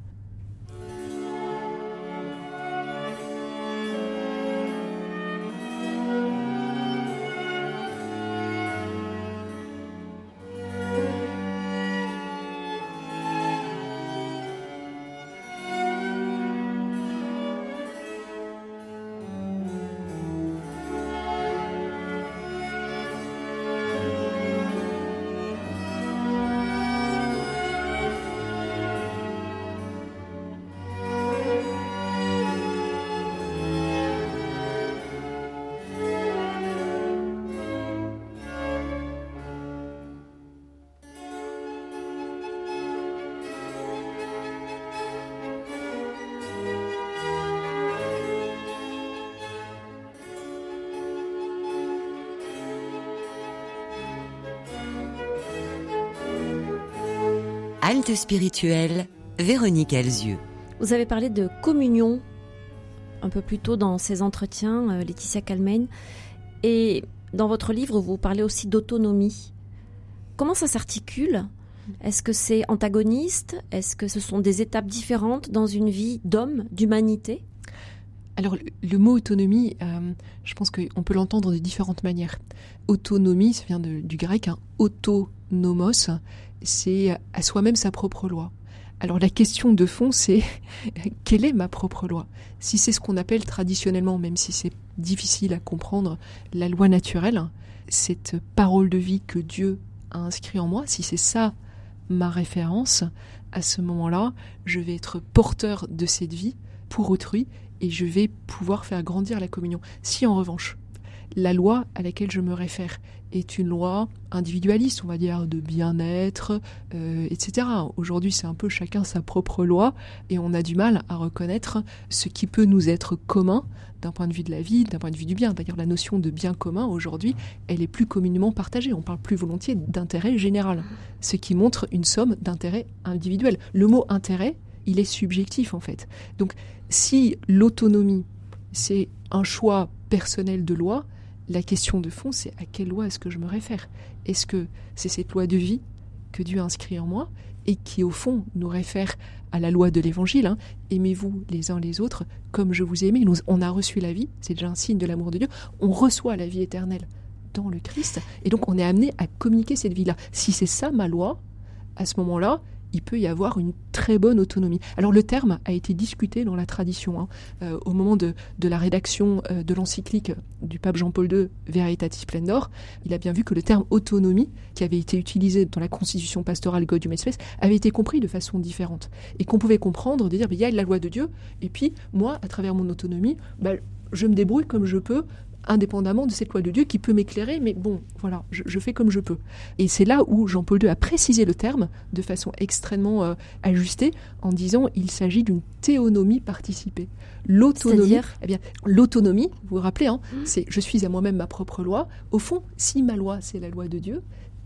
Halte spirituelle, Véronique Elzieux. Vous avez parlé de communion un peu plus tôt dans ces entretiens, euh, Laetitia Calmène. Et dans votre livre, vous parlez aussi d'autonomie. Comment ça s'articule? Est-ce que c'est antagoniste? Est-ce que ce sont des étapes différentes dans une vie d'homme, d'humanité? Alors le, mot autonomie, euh, je pense qu'on peut l'entendre de différentes manières. Autonomie, ça vient du grec, hein, autonomos, c'est à soi-même sa propre loi. Alors la question de fond, c'est quelle est ma propre loi? Si c'est ce qu'on appelle traditionnellement, même si c'est difficile à comprendre, la loi naturelle, cette parole de vie que Dieu a inscrit en moi, si c'est ça ma référence, à ce moment-là, je vais être porteur de cette vie pour autrui et je vais pouvoir faire grandir la communion. Si en revanche, la loi à laquelle je me réfère est une loi individualiste, on va dire, de bien-être, euh, etc. Aujourd'hui, c'est un peu chacun sa propre loi et on a du mal à reconnaître ce qui peut nous être commun d'un point de vue de la vie, d'un point de vue du bien. D'ailleurs, la notion de bien commun, aujourd'hui, elle est plus communément partagée. On parle plus volontiers d'intérêt général, ce qui montre une somme d'intérêt individuel. Le mot intérêt, il est subjectif, en fait. Donc, si l'autonomie, c'est un choix personnel de loi, la question de fond, c'est à quelle loi est-ce que je me réfère? Est-ce que c'est cette loi de vie que Dieu a inscrit en moi et qui, au fond, nous réfère à la loi de l'Évangile hein, Aimez-vous les uns les autres comme je vous ai aimé. On a reçu la vie, c'est déjà un signe de l'amour de Dieu. On reçoit la vie éternelle dans le Christ et donc on est amené à communiquer cette vie-là. Si c'est ça ma loi, à ce moment-là, il peut y avoir une très bonne autonomie. Alors le terme a été discuté dans la tradition. Hein. Euh, au moment de, la rédaction euh, de l'encyclique du pape Jean-Paul II Veritatis Splendor, il a bien vu que le terme autonomie, qui avait été utilisé dans la constitution pastorale Gaudium et Spes, avait été compris de façon différente. Et qu'on pouvait comprendre, de dire, il y a la loi de Dieu, et puis moi, à travers mon autonomie, bah, je me débrouille comme je peux indépendamment de cette loi de Dieu qui peut m'éclairer, mais bon, voilà, je, fais comme je peux. Et c'est là où Jean-Paul II a précisé le terme de façon extrêmement euh, ajustée en disant il s'agit d'une théonomie participée. L'autonomie, eh bien, l'autonomie, vous vous rappelez, hein, mmh. c'est je suis à moi-même ma propre loi. Au fond, si ma loi c'est la loi de Dieu,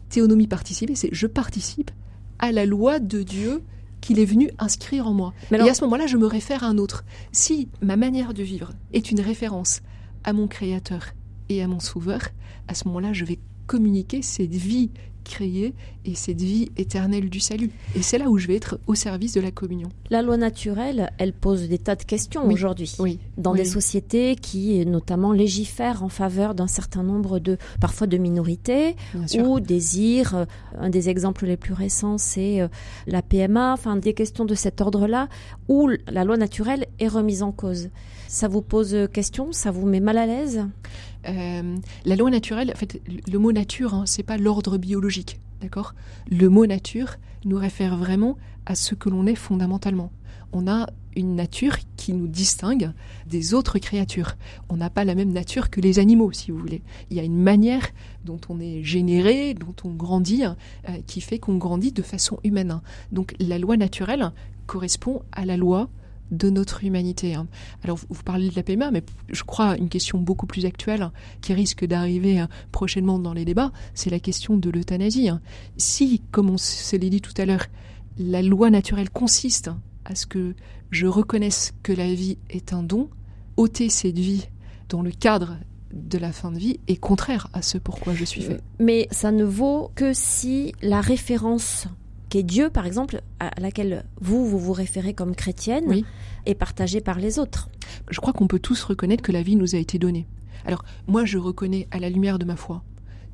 théonomie participée, c'est je participe à la loi de Dieu qu'il est venu inscrire en moi. Et à ce moment-là, je me réfère à un autre. Si ma manière de vivre est une référence à mon Créateur et à mon Sauveur, à ce moment-là, je vais communiquer cette vie créée et cette vie éternelle du salut. Et c'est là où je vais être au service de la communion. La loi naturelle, elle pose des tas de questions aujourd'hui. Oui. Dans des sociétés qui, notamment, légifèrent en faveur d'un certain nombre de, parfois de minorités, ou désirent. Un des exemples les plus récents, c'est euh, la PMA, enfin, des questions de cet ordre-là, où la loi naturelle est remise en cause. Ça vous pose question? Ça vous met mal à l'aise? Euh, La loi naturelle, en fait, le mot nature, hein, c'est pas l'ordre biologique, d'accord? Le mot nature nous réfère vraiment à ce que l'on est fondamentalement. On a une nature qui nous distingue des autres créatures. On n'a pas la même nature que les animaux, si vous voulez. Il y a une manière dont on est généré, dont on grandit, euh, qui fait qu'on grandit de façon humaine. Donc la loi naturelle correspond à la loi de notre humanité. Hein. Alors, vous, parlez de la PMA, mais je crois une question beaucoup plus actuelle hein, qui risque d'arriver hein, prochainement dans les débats, c'est la question de l'euthanasie. Si, comme on se l'est dit tout à l'heure, la loi naturelle consiste à ce que je reconnaisse que la vie est un don, ôter cette vie dans le cadre de la fin de vie est contraire à ce pourquoi je suis fait. Mais ça ne vaut que si la référence qu'est Dieu, par exemple, à laquelle vous, vous vous référez comme chrétienne, est partagée par les autres. Je crois qu'on peut tous reconnaître que la vie nous a été donnée. Alors, moi, je reconnais à la lumière de ma foi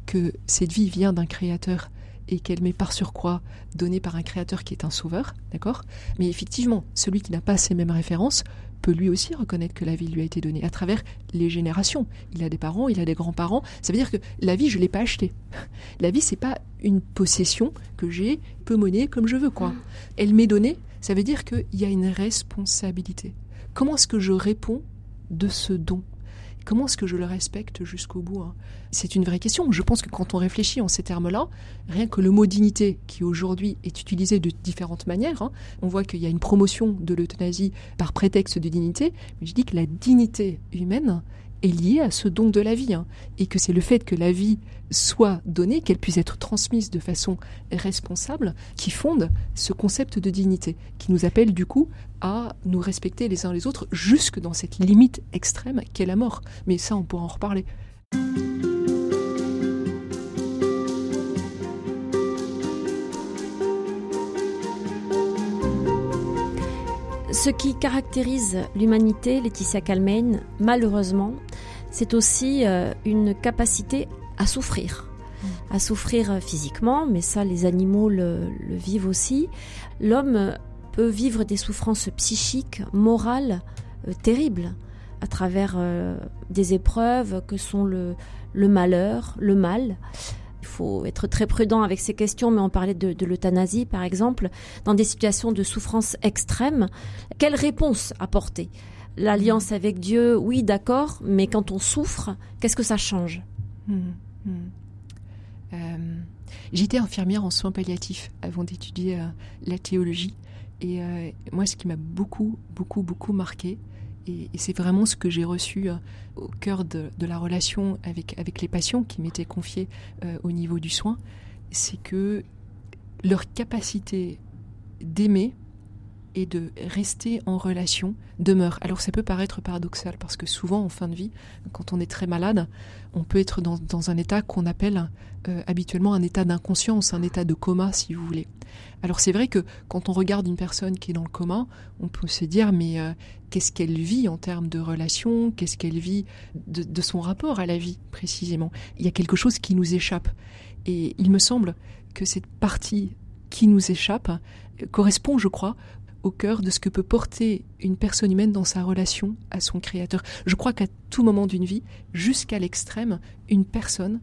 que cette vie vient d'un créateur et qu'elle m'est par surcroît donnée par un créateur qui est un sauveur, d'accord? Mais effectivement, celui qui n'a pas ces mêmes références peut lui aussi reconnaître que la vie lui a été donnée à travers les générations. Il a des parents, il a des grands-parents. Ça veut dire que la vie, je l'ai pas achetée. La vie, c'est pas une possession que j'ai peu monnaie comme je veux, quoi. Mm. Elle m'est donnée. Ça veut dire qu'il y a une responsabilité. Comment est-ce que je réponds de ce don? Comment est-ce que je le respecte jusqu'au bout hein? C'est une vraie question. Je pense que quand on réfléchit en ces termes-là, rien que le mot dignité, qui aujourd'hui est utilisé de différentes manières, hein, on voit qu'il y a une promotion de l'euthanasie par prétexte de dignité, mais je dis que la dignité humaine est lié à ce don de la vie, hein, et que c'est le fait que la vie soit donnée, qu'elle puisse être transmise de façon responsable, qui fonde ce concept de dignité, qui nous appelle du coup à nous respecter les uns les autres jusque dans cette limite extrême qu'est la mort. Mais ça, on pourra en reparler. Ce qui caractérise l'humanité, Laetitia Calmain, malheureusement, c'est aussi euh, une capacité à souffrir. À souffrir physiquement, mais ça, les animaux le, vivent aussi. L'homme peut vivre des souffrances psychiques, morales, euh, terribles, à travers euh, des épreuves que sont le, le malheur, le mal. Il faut être très prudent avec ces questions, mais on parlait de, l'euthanasie, par exemple, dans des situations de souffrance extrême. Quelle réponse apporter? L'alliance avec Dieu, oui, d'accord, mais quand on souffre, qu'est-ce que ça change? Hmm, hmm. Euh, j'étais infirmière en soins palliatifs avant d'étudier euh, la théologie. Et euh, moi, ce qui m'a beaucoup, beaucoup, beaucoup marqué, et, c'est vraiment ce que j'ai reçu euh, au cœur de, la relation avec, les patients qui m'étaient confiés euh, au niveau du soin, c'est que leur capacité d'aimer et de rester en relation demeure. Alors ça peut paraître paradoxal parce que souvent en fin de vie, quand on est très malade, on peut être dans, un état qu'on appelle euh, habituellement un état d'inconscience, un état de coma si vous voulez. Alors c'est vrai que quand on regarde une personne qui est dans le coma, on peut se dire mais euh, qu'est-ce qu'elle vit en termes de relation, qu'est-ce qu'elle vit de, de son rapport à la vie précisément? Il y a quelque chose qui nous échappe. Et il me semble que cette partie qui nous échappe correspond, je crois, au cœur de ce que peut porter une personne humaine dans sa relation à son Créateur. Je crois qu'à tout moment d'une vie, jusqu'à l'extrême, une personne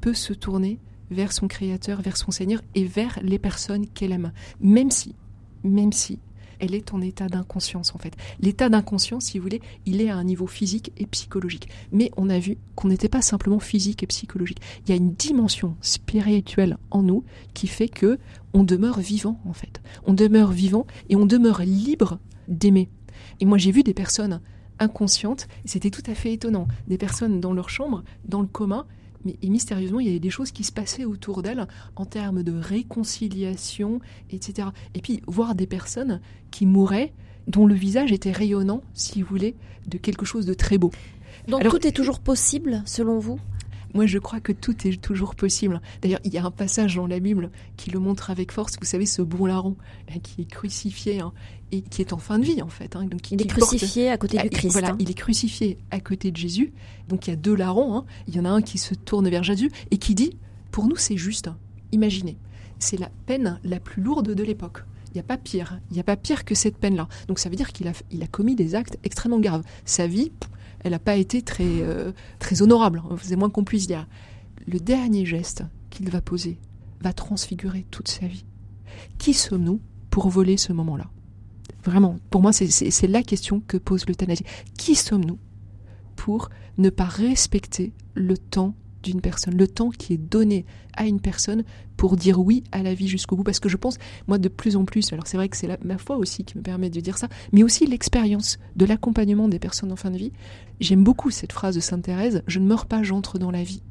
peut se tourner vers son Créateur, vers son Seigneur et vers les personnes qu'elle aime. Même si, même si elle est en état d'inconscience en fait. L'état d'inconscience, si vous voulez, il est à un niveau physique et psychologique. Mais on a vu qu'on n'était pas simplement physique et psychologique. Il y a une dimension spirituelle en nous qui fait que on demeure vivant en fait. On demeure vivant et on demeure libre d'aimer. Et moi j'ai vu des personnes inconscientes, c'était tout à fait étonnant, des personnes dans leur chambre, dans le coma, mais et mystérieusement, il y avait des choses qui se passaient autour d'elle en termes de réconciliation, etc. Et puis, voir des personnes qui mouraient, dont le visage était rayonnant, si vous voulez, de quelque chose de très beau. Donc tout est toujours possible, selon vous? Moi, je crois que tout est toujours possible. D'ailleurs, il y a un passage dans la Bible qui le montre avec force. Vous savez, ce bon larron hein, qui est crucifié hein, et qui est en fin de vie, en fait. Hein, donc, il est crucifié à côté du Christ. Voilà, il est crucifié à côté de Jésus. Donc, il y a deux larrons. Il y en a un qui se tourne vers Jésus et qui dit Pour nous, c'est juste. Imaginez, c'est la peine la plus lourde de l'époque. Il n'y a pas pire. Il n'y a pas pire que cette peine-là. Donc, ça veut dire qu'il a, il a commis des actes extrêmement graves. Sa vie, elle n'a pas été très, euh, très honorable, c'est moins qu'on puisse dire. Le dernier geste qu'il va poser va transfigurer toute sa vie. Qui sommes-nous pour voler ce moment-là? Vraiment, pour moi, c'est la question que pose l'euthanasie. Qui sommes-nous pour ne pas respecter le temps d'une personne, le temps qui est donné à une personne pour dire oui à la vie jusqu'au bout. Parce que je pense, moi, de plus en plus, alors c'est vrai que c'est ma foi aussi qui me permet de dire ça, mais aussi l'expérience de l'accompagnement des personnes en fin de vie. J'aime beaucoup cette phrase de Sainte Thérèse, je ne meurs pas, j'entre dans la vie.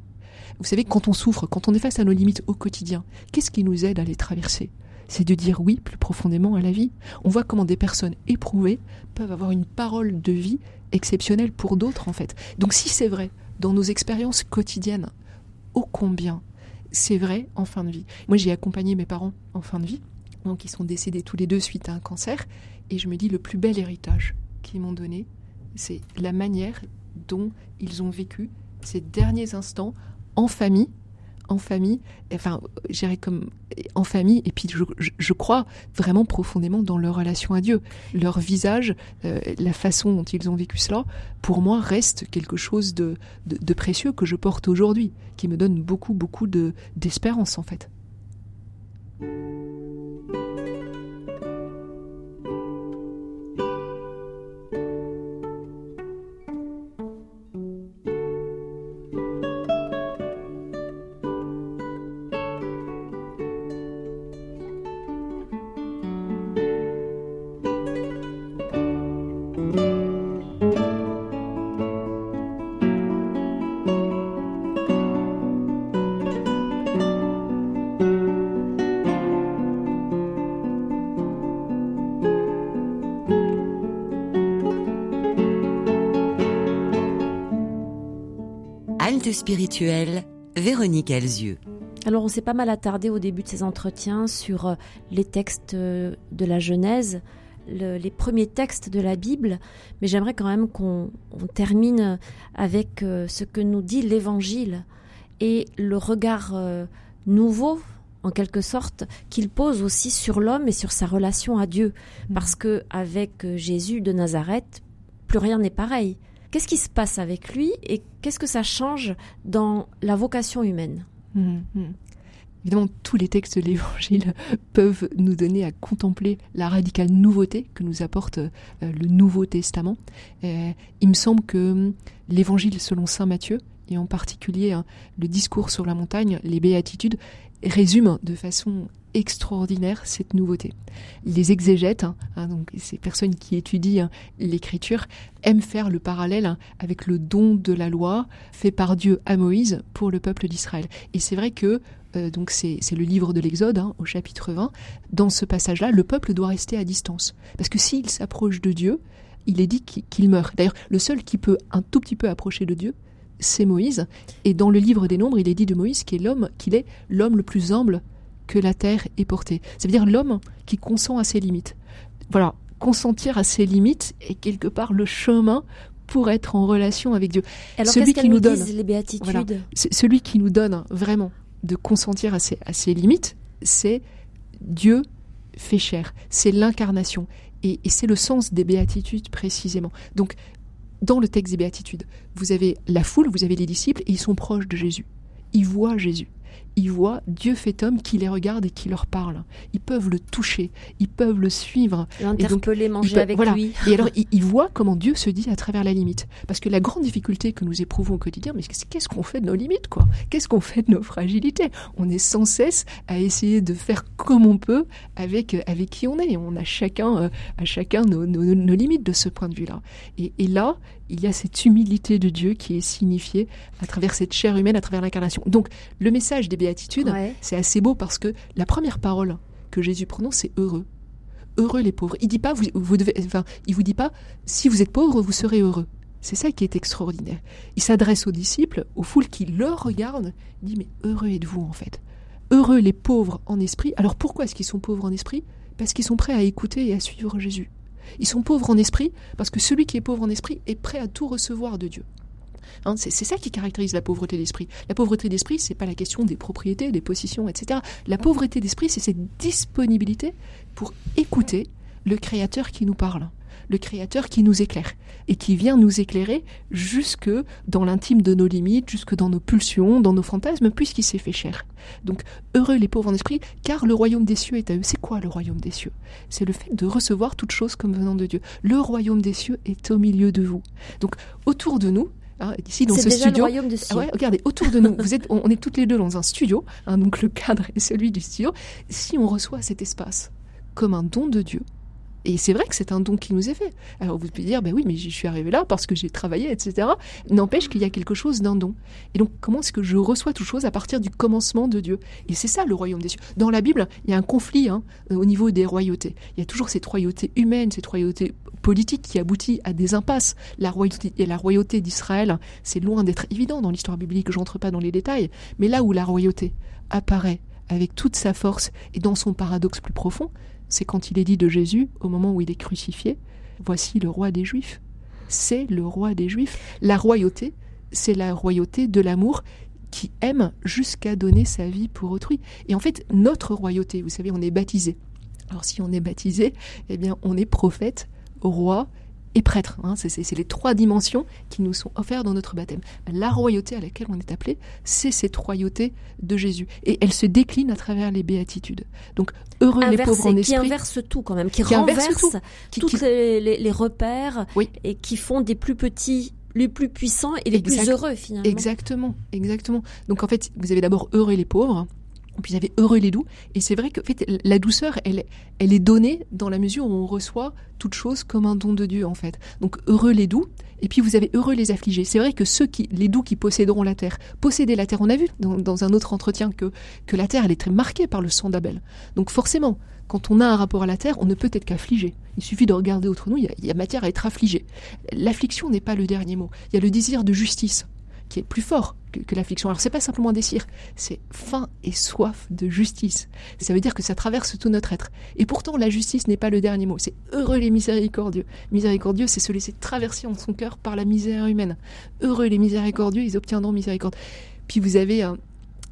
Vous savez, quand on souffre, quand on est face à nos limites au quotidien, qu'est-ce qui nous aide à les traverser? C'est de dire oui plus profondément à la vie. On voit comment des personnes éprouvées peuvent avoir une parole de vie exceptionnelle pour d'autres en fait. Donc si c'est vrai dans nos expériences quotidiennes, ô combien c'est vrai en fin de vie. Moi, j'ai accompagné mes parents en fin de vie, donc ils sont décédés tous les deux suite à un cancer, et je me dis le plus bel héritage qu'ils m'ont donné, c'est la manière dont ils ont vécu ces derniers instants en famille, en famille, enfin, j'irais comme en famille, et puis je, crois vraiment profondément dans leur relation à Dieu. Leur visage, euh, la façon dont ils ont vécu cela, pour moi, reste quelque chose de, de précieux que je porte aujourd'hui, qui me donne beaucoup, beaucoup d'espérance, en fait. Halte spirituelle, Véronique Elzieux. Alors on s'est pas mal attardé au début de ces entretiens sur euh, les textes euh, de la Genèse, le- les premiers textes de la Bible, mais j'aimerais quand même qu'on on termine avec euh, ce que nous dit l'Évangile et le regard nouveau, en quelque sorte, qu'il pose aussi sur l'homme et sur sa relation à Dieu, parce que avec Jésus de Nazareth, plus rien n'est pareil. Qu'est-ce qui se passe avec lui et qu'est-ce que ça change dans la vocation humaine Mhm, mhm. Évidemment, tous les textes de l'Évangile peuvent nous donner à contempler la radicale nouveauté que nous apporte euh, le Nouveau Testament. Il me semble que hum, l'Évangile selon Saint Matthieu, et en particulier hein, le discours sur la montagne, les béatitudes, résume de façon extraordinaire cette nouveauté. Les exégètes, hein, hein, donc ces personnes qui étudient hein, l'écriture, aiment faire le parallèle avec le don de la loi fait par Dieu à Moïse pour le peuple d'Israël. Et c'est vrai que euh, donc c'est le livre de l'Exode au chapitre 20. Dans ce passage-là, le peuple doit rester à distance parce que s'il s'approche de Dieu, il est dit qu'il meurt. D'ailleurs, le seul qui peut un tout petit peu approcher de Dieu, c'est Moïse. Et dans le livre des Nombres, il est dit de Moïse qu'il l'homme, qu'il est l'homme le plus humble que la terre ait porté. Ça veut dire l'homme qui consent à ses limites. Voilà, consentir à ses limites est quelque part le chemin pour être en relation avec Dieu. Alors Celui qui nous nous donne. les béatitudes Voilà. Celui qui nous donne vraiment de consentir à ses, à ses limites, c'est Dieu fait chair, c'est l'incarnation. Et, et c'est le sens des béatitudes précisément. Donc, dans le texte des béatitudes, vous avez la foule, vous avez les disciples, et ils sont proches de Jésus. Ils voient Jésus. Ils voient Dieu fait homme qui les regarde et qui leur parle. Ils peuvent le toucher, ils peuvent le suivre. L'interpeller, manger avec voilà. lui. Et alors, il, il voit comment Dieu se dit à travers la limite. Parce que la grande difficulté que nous éprouvons au quotidien, mais c'est qu'est-ce qu'on fait de nos limites, quoi? Qu'est-ce qu'on fait de nos fragilités? On est sans cesse à essayer de faire comme on peut avec euh, avec qui on est. On a chacun euh, à chacun nos, nos- nos limites de ce point de vue-là. Et, et là, il y a cette humilité de Dieu qui est signifiée à travers cette chair humaine, à travers l'incarnation. Donc, le message des béatitudes, Ouais. c'est assez beau parce que la première parole que Jésus prononce, c'est heureux. Heureux les pauvres. Il dit pas, vous, vous devez, enfin, il vous dit pas, si vous êtes pauvre, vous serez heureux. C'est ça qui est extraordinaire. Il s'adresse aux disciples, aux foules qui le regardent. Il dit, mais heureux êtes-vous en fait. Heureux les pauvres en esprit. Alors pourquoi est-ce qu'ils sont pauvres en esprit? Parce qu'ils sont prêts à écouter et à suivre Jésus. Ils sont pauvres en esprit parce que celui qui est pauvre en esprit est prêt à tout recevoir de Dieu. Hein, c'est ça qui caractérise la pauvreté d'esprit. La pauvreté d'esprit, c'est pas la question des propriétés, des possessions, etc. La pauvreté d'esprit, c'est cette disponibilité pour écouter le Créateur qui nous parle, le Créateur qui nous éclaire et qui vient nous éclairer jusque dans l'intime de nos limites, jusque dans nos pulsions, dans nos fantasmes, puisqu'il s'est fait chair. Donc heureux les pauvres en esprit, car le royaume des cieux est à eux. C'est quoi le royaume des cieux? C'est le fait de recevoir toute chose comme venant de Dieu. Le royaume des cieux est au milieu de vous. Donc autour de nous, hein, ici dans ce déjà studio, le royaume de cieux. ah ouais, regardez, autour de nous, vous êtes, on on est toutes les deux dans un studio, hein, donc le cadre est celui du studio. Si on reçoit cet espace comme un don de Dieu, et c'est vrai que c'est un don qui nous est fait. Alors vous pouvez dire, ben oui, mais je suis arrivé là parce que j'ai travaillé, etc. N'empêche qu'il y a quelque chose d'un don. Et donc, comment est-ce que je reçois toute chose à partir du commencement de Dieu? Et c'est ça le royaume des cieux. Dans la Bible, il y a un conflit hein, au niveau des royautés. Il y a toujours cette royauté humaine, cette royauté politique qui aboutit à des impasses. La royauté, et la royauté d'Israël, c'est loin d'être évident dans l'histoire biblique, j'entre pas dans les détails, mais là où la royauté apparaît avec toute sa force et dans son paradoxe plus profond, c'est quand il est dit de Jésus, au moment où il est crucifié, voici le roi des Juifs. C'est le roi des Juifs. La royauté, c'est la royauté de l'amour qui aime jusqu'à donner sa vie pour autrui. Et en fait, notre royauté, vous savez, on est baptisé. Alors si on est baptisé, eh bien, on est prophète, roi et prêtre. hein. C'est- les trois dimensions qui nous sont offertes dans notre baptême. La royauté à laquelle on est appelé, c'est cette royauté de Jésus. Et elle se décline à travers les béatitudes. Donc, heureux les pauvres en Inversé, qui esprit. inverse tout quand même, qui, Qui renverse tout. qui- tous qui- les, les- les repères Oui. et qui font des plus petits les plus puissants et les Exact- plus heureux finalement. Exactement, exactement. Donc en fait, vous avez d'abord heureux les pauvres, puis vous avez heureux les doux. Et c'est vrai que fait, la douceur, elle, est donnée dans la mesure où on reçoit toute chose comme un don de Dieu en fait. Donc heureux les doux. Et puis vous avez heureux les affligés. C'est vrai que ceux qui, les doux qui posséderont la terre, posséder la terre. On a vu dans, un autre entretien que que la terre, elle est très marquée par le sang d'Abel. Donc forcément, quand on a un rapport à la terre, on ne peut être qu'affligé. Il suffit de regarder autour de nous, il y a, il y a matière à être affligé. L'affliction n'est pas le dernier mot. Il y a le désir de justice qui est plus fort que, l'affliction. Alors c'est pas simplement un désir, c'est faim et soif de justice. Ça veut dire que ça traverse tout notre être. Et pourtant la justice n'est pas le dernier mot. C'est heureux les miséricordieux. Miséricordieux, c'est se laisser traverser en son cœur par la misère humaine. Heureux les miséricordieux, ils obtiendront miséricorde. Puis vous avez un,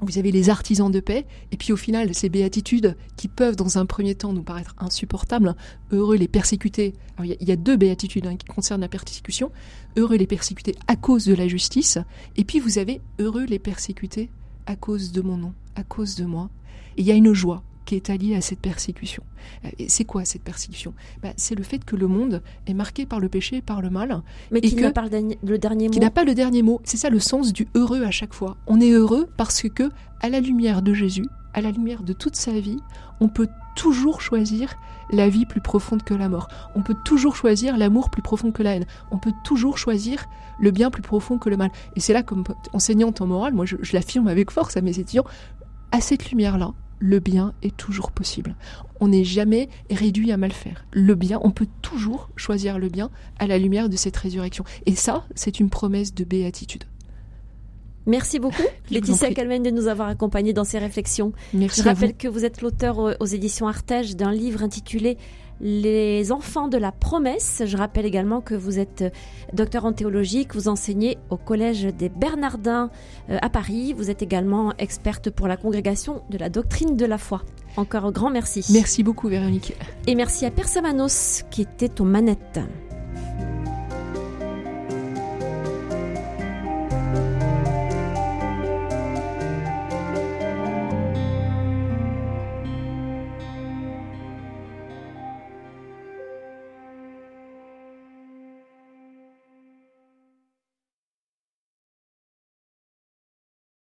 vous avez les artisans de paix, et puis au final, ces béatitudes qui peuvent dans un premier temps nous paraître insupportables, heureux les persécutés. il y, a deux béatitudes hein, qui concernent la persécution, heureux les persécutés à cause de la justice, et puis vous avez heureux les persécutés à cause de mon nom, à cause de moi. Et il y a une joie, qui est allié à cette persécution. Euh, c'est quoi cette persécution? Bah, C'est le fait que le monde est marqué par le péché et par le mal. Mais qui n'a pas le dernier, mot. Qui n'a pas le dernier mot. C'est ça le sens du heureux à chaque fois. On est heureux parce que, à la lumière de Jésus, à la lumière de toute sa vie, on peut toujours choisir la vie plus profonde que la mort. On peut toujours choisir l'amour plus profond que la haine. On peut toujours choisir le bien plus profond que le mal. Et c'est là, comme enseignante en morale, moi je l'affirme avec force à mes étudiants, à cette lumière-là, le bien est toujours possible. On n'est jamais réduit à mal faire. Le bien, on peut toujours choisir le bien à la lumière de cette résurrection. Et ça, c'est une promesse de béatitude. Merci beaucoup, Laetitia Calmen, de nous avoir accompagnés dans ces réflexions. Merci Je rappelle que vous êtes l'auteur aux éditions Artege d'un livre intitulé les enfants de la promesse. Je rappelle également que vous êtes euh, docteur en théologie, que vous enseignez au Collège des Bernardins euh, à Paris. Vous êtes également experte pour la congrégation de la doctrine de la foi. Encore un grand merci. Merci beaucoup Véronique. Et merci à Persamanos qui était aux manettes.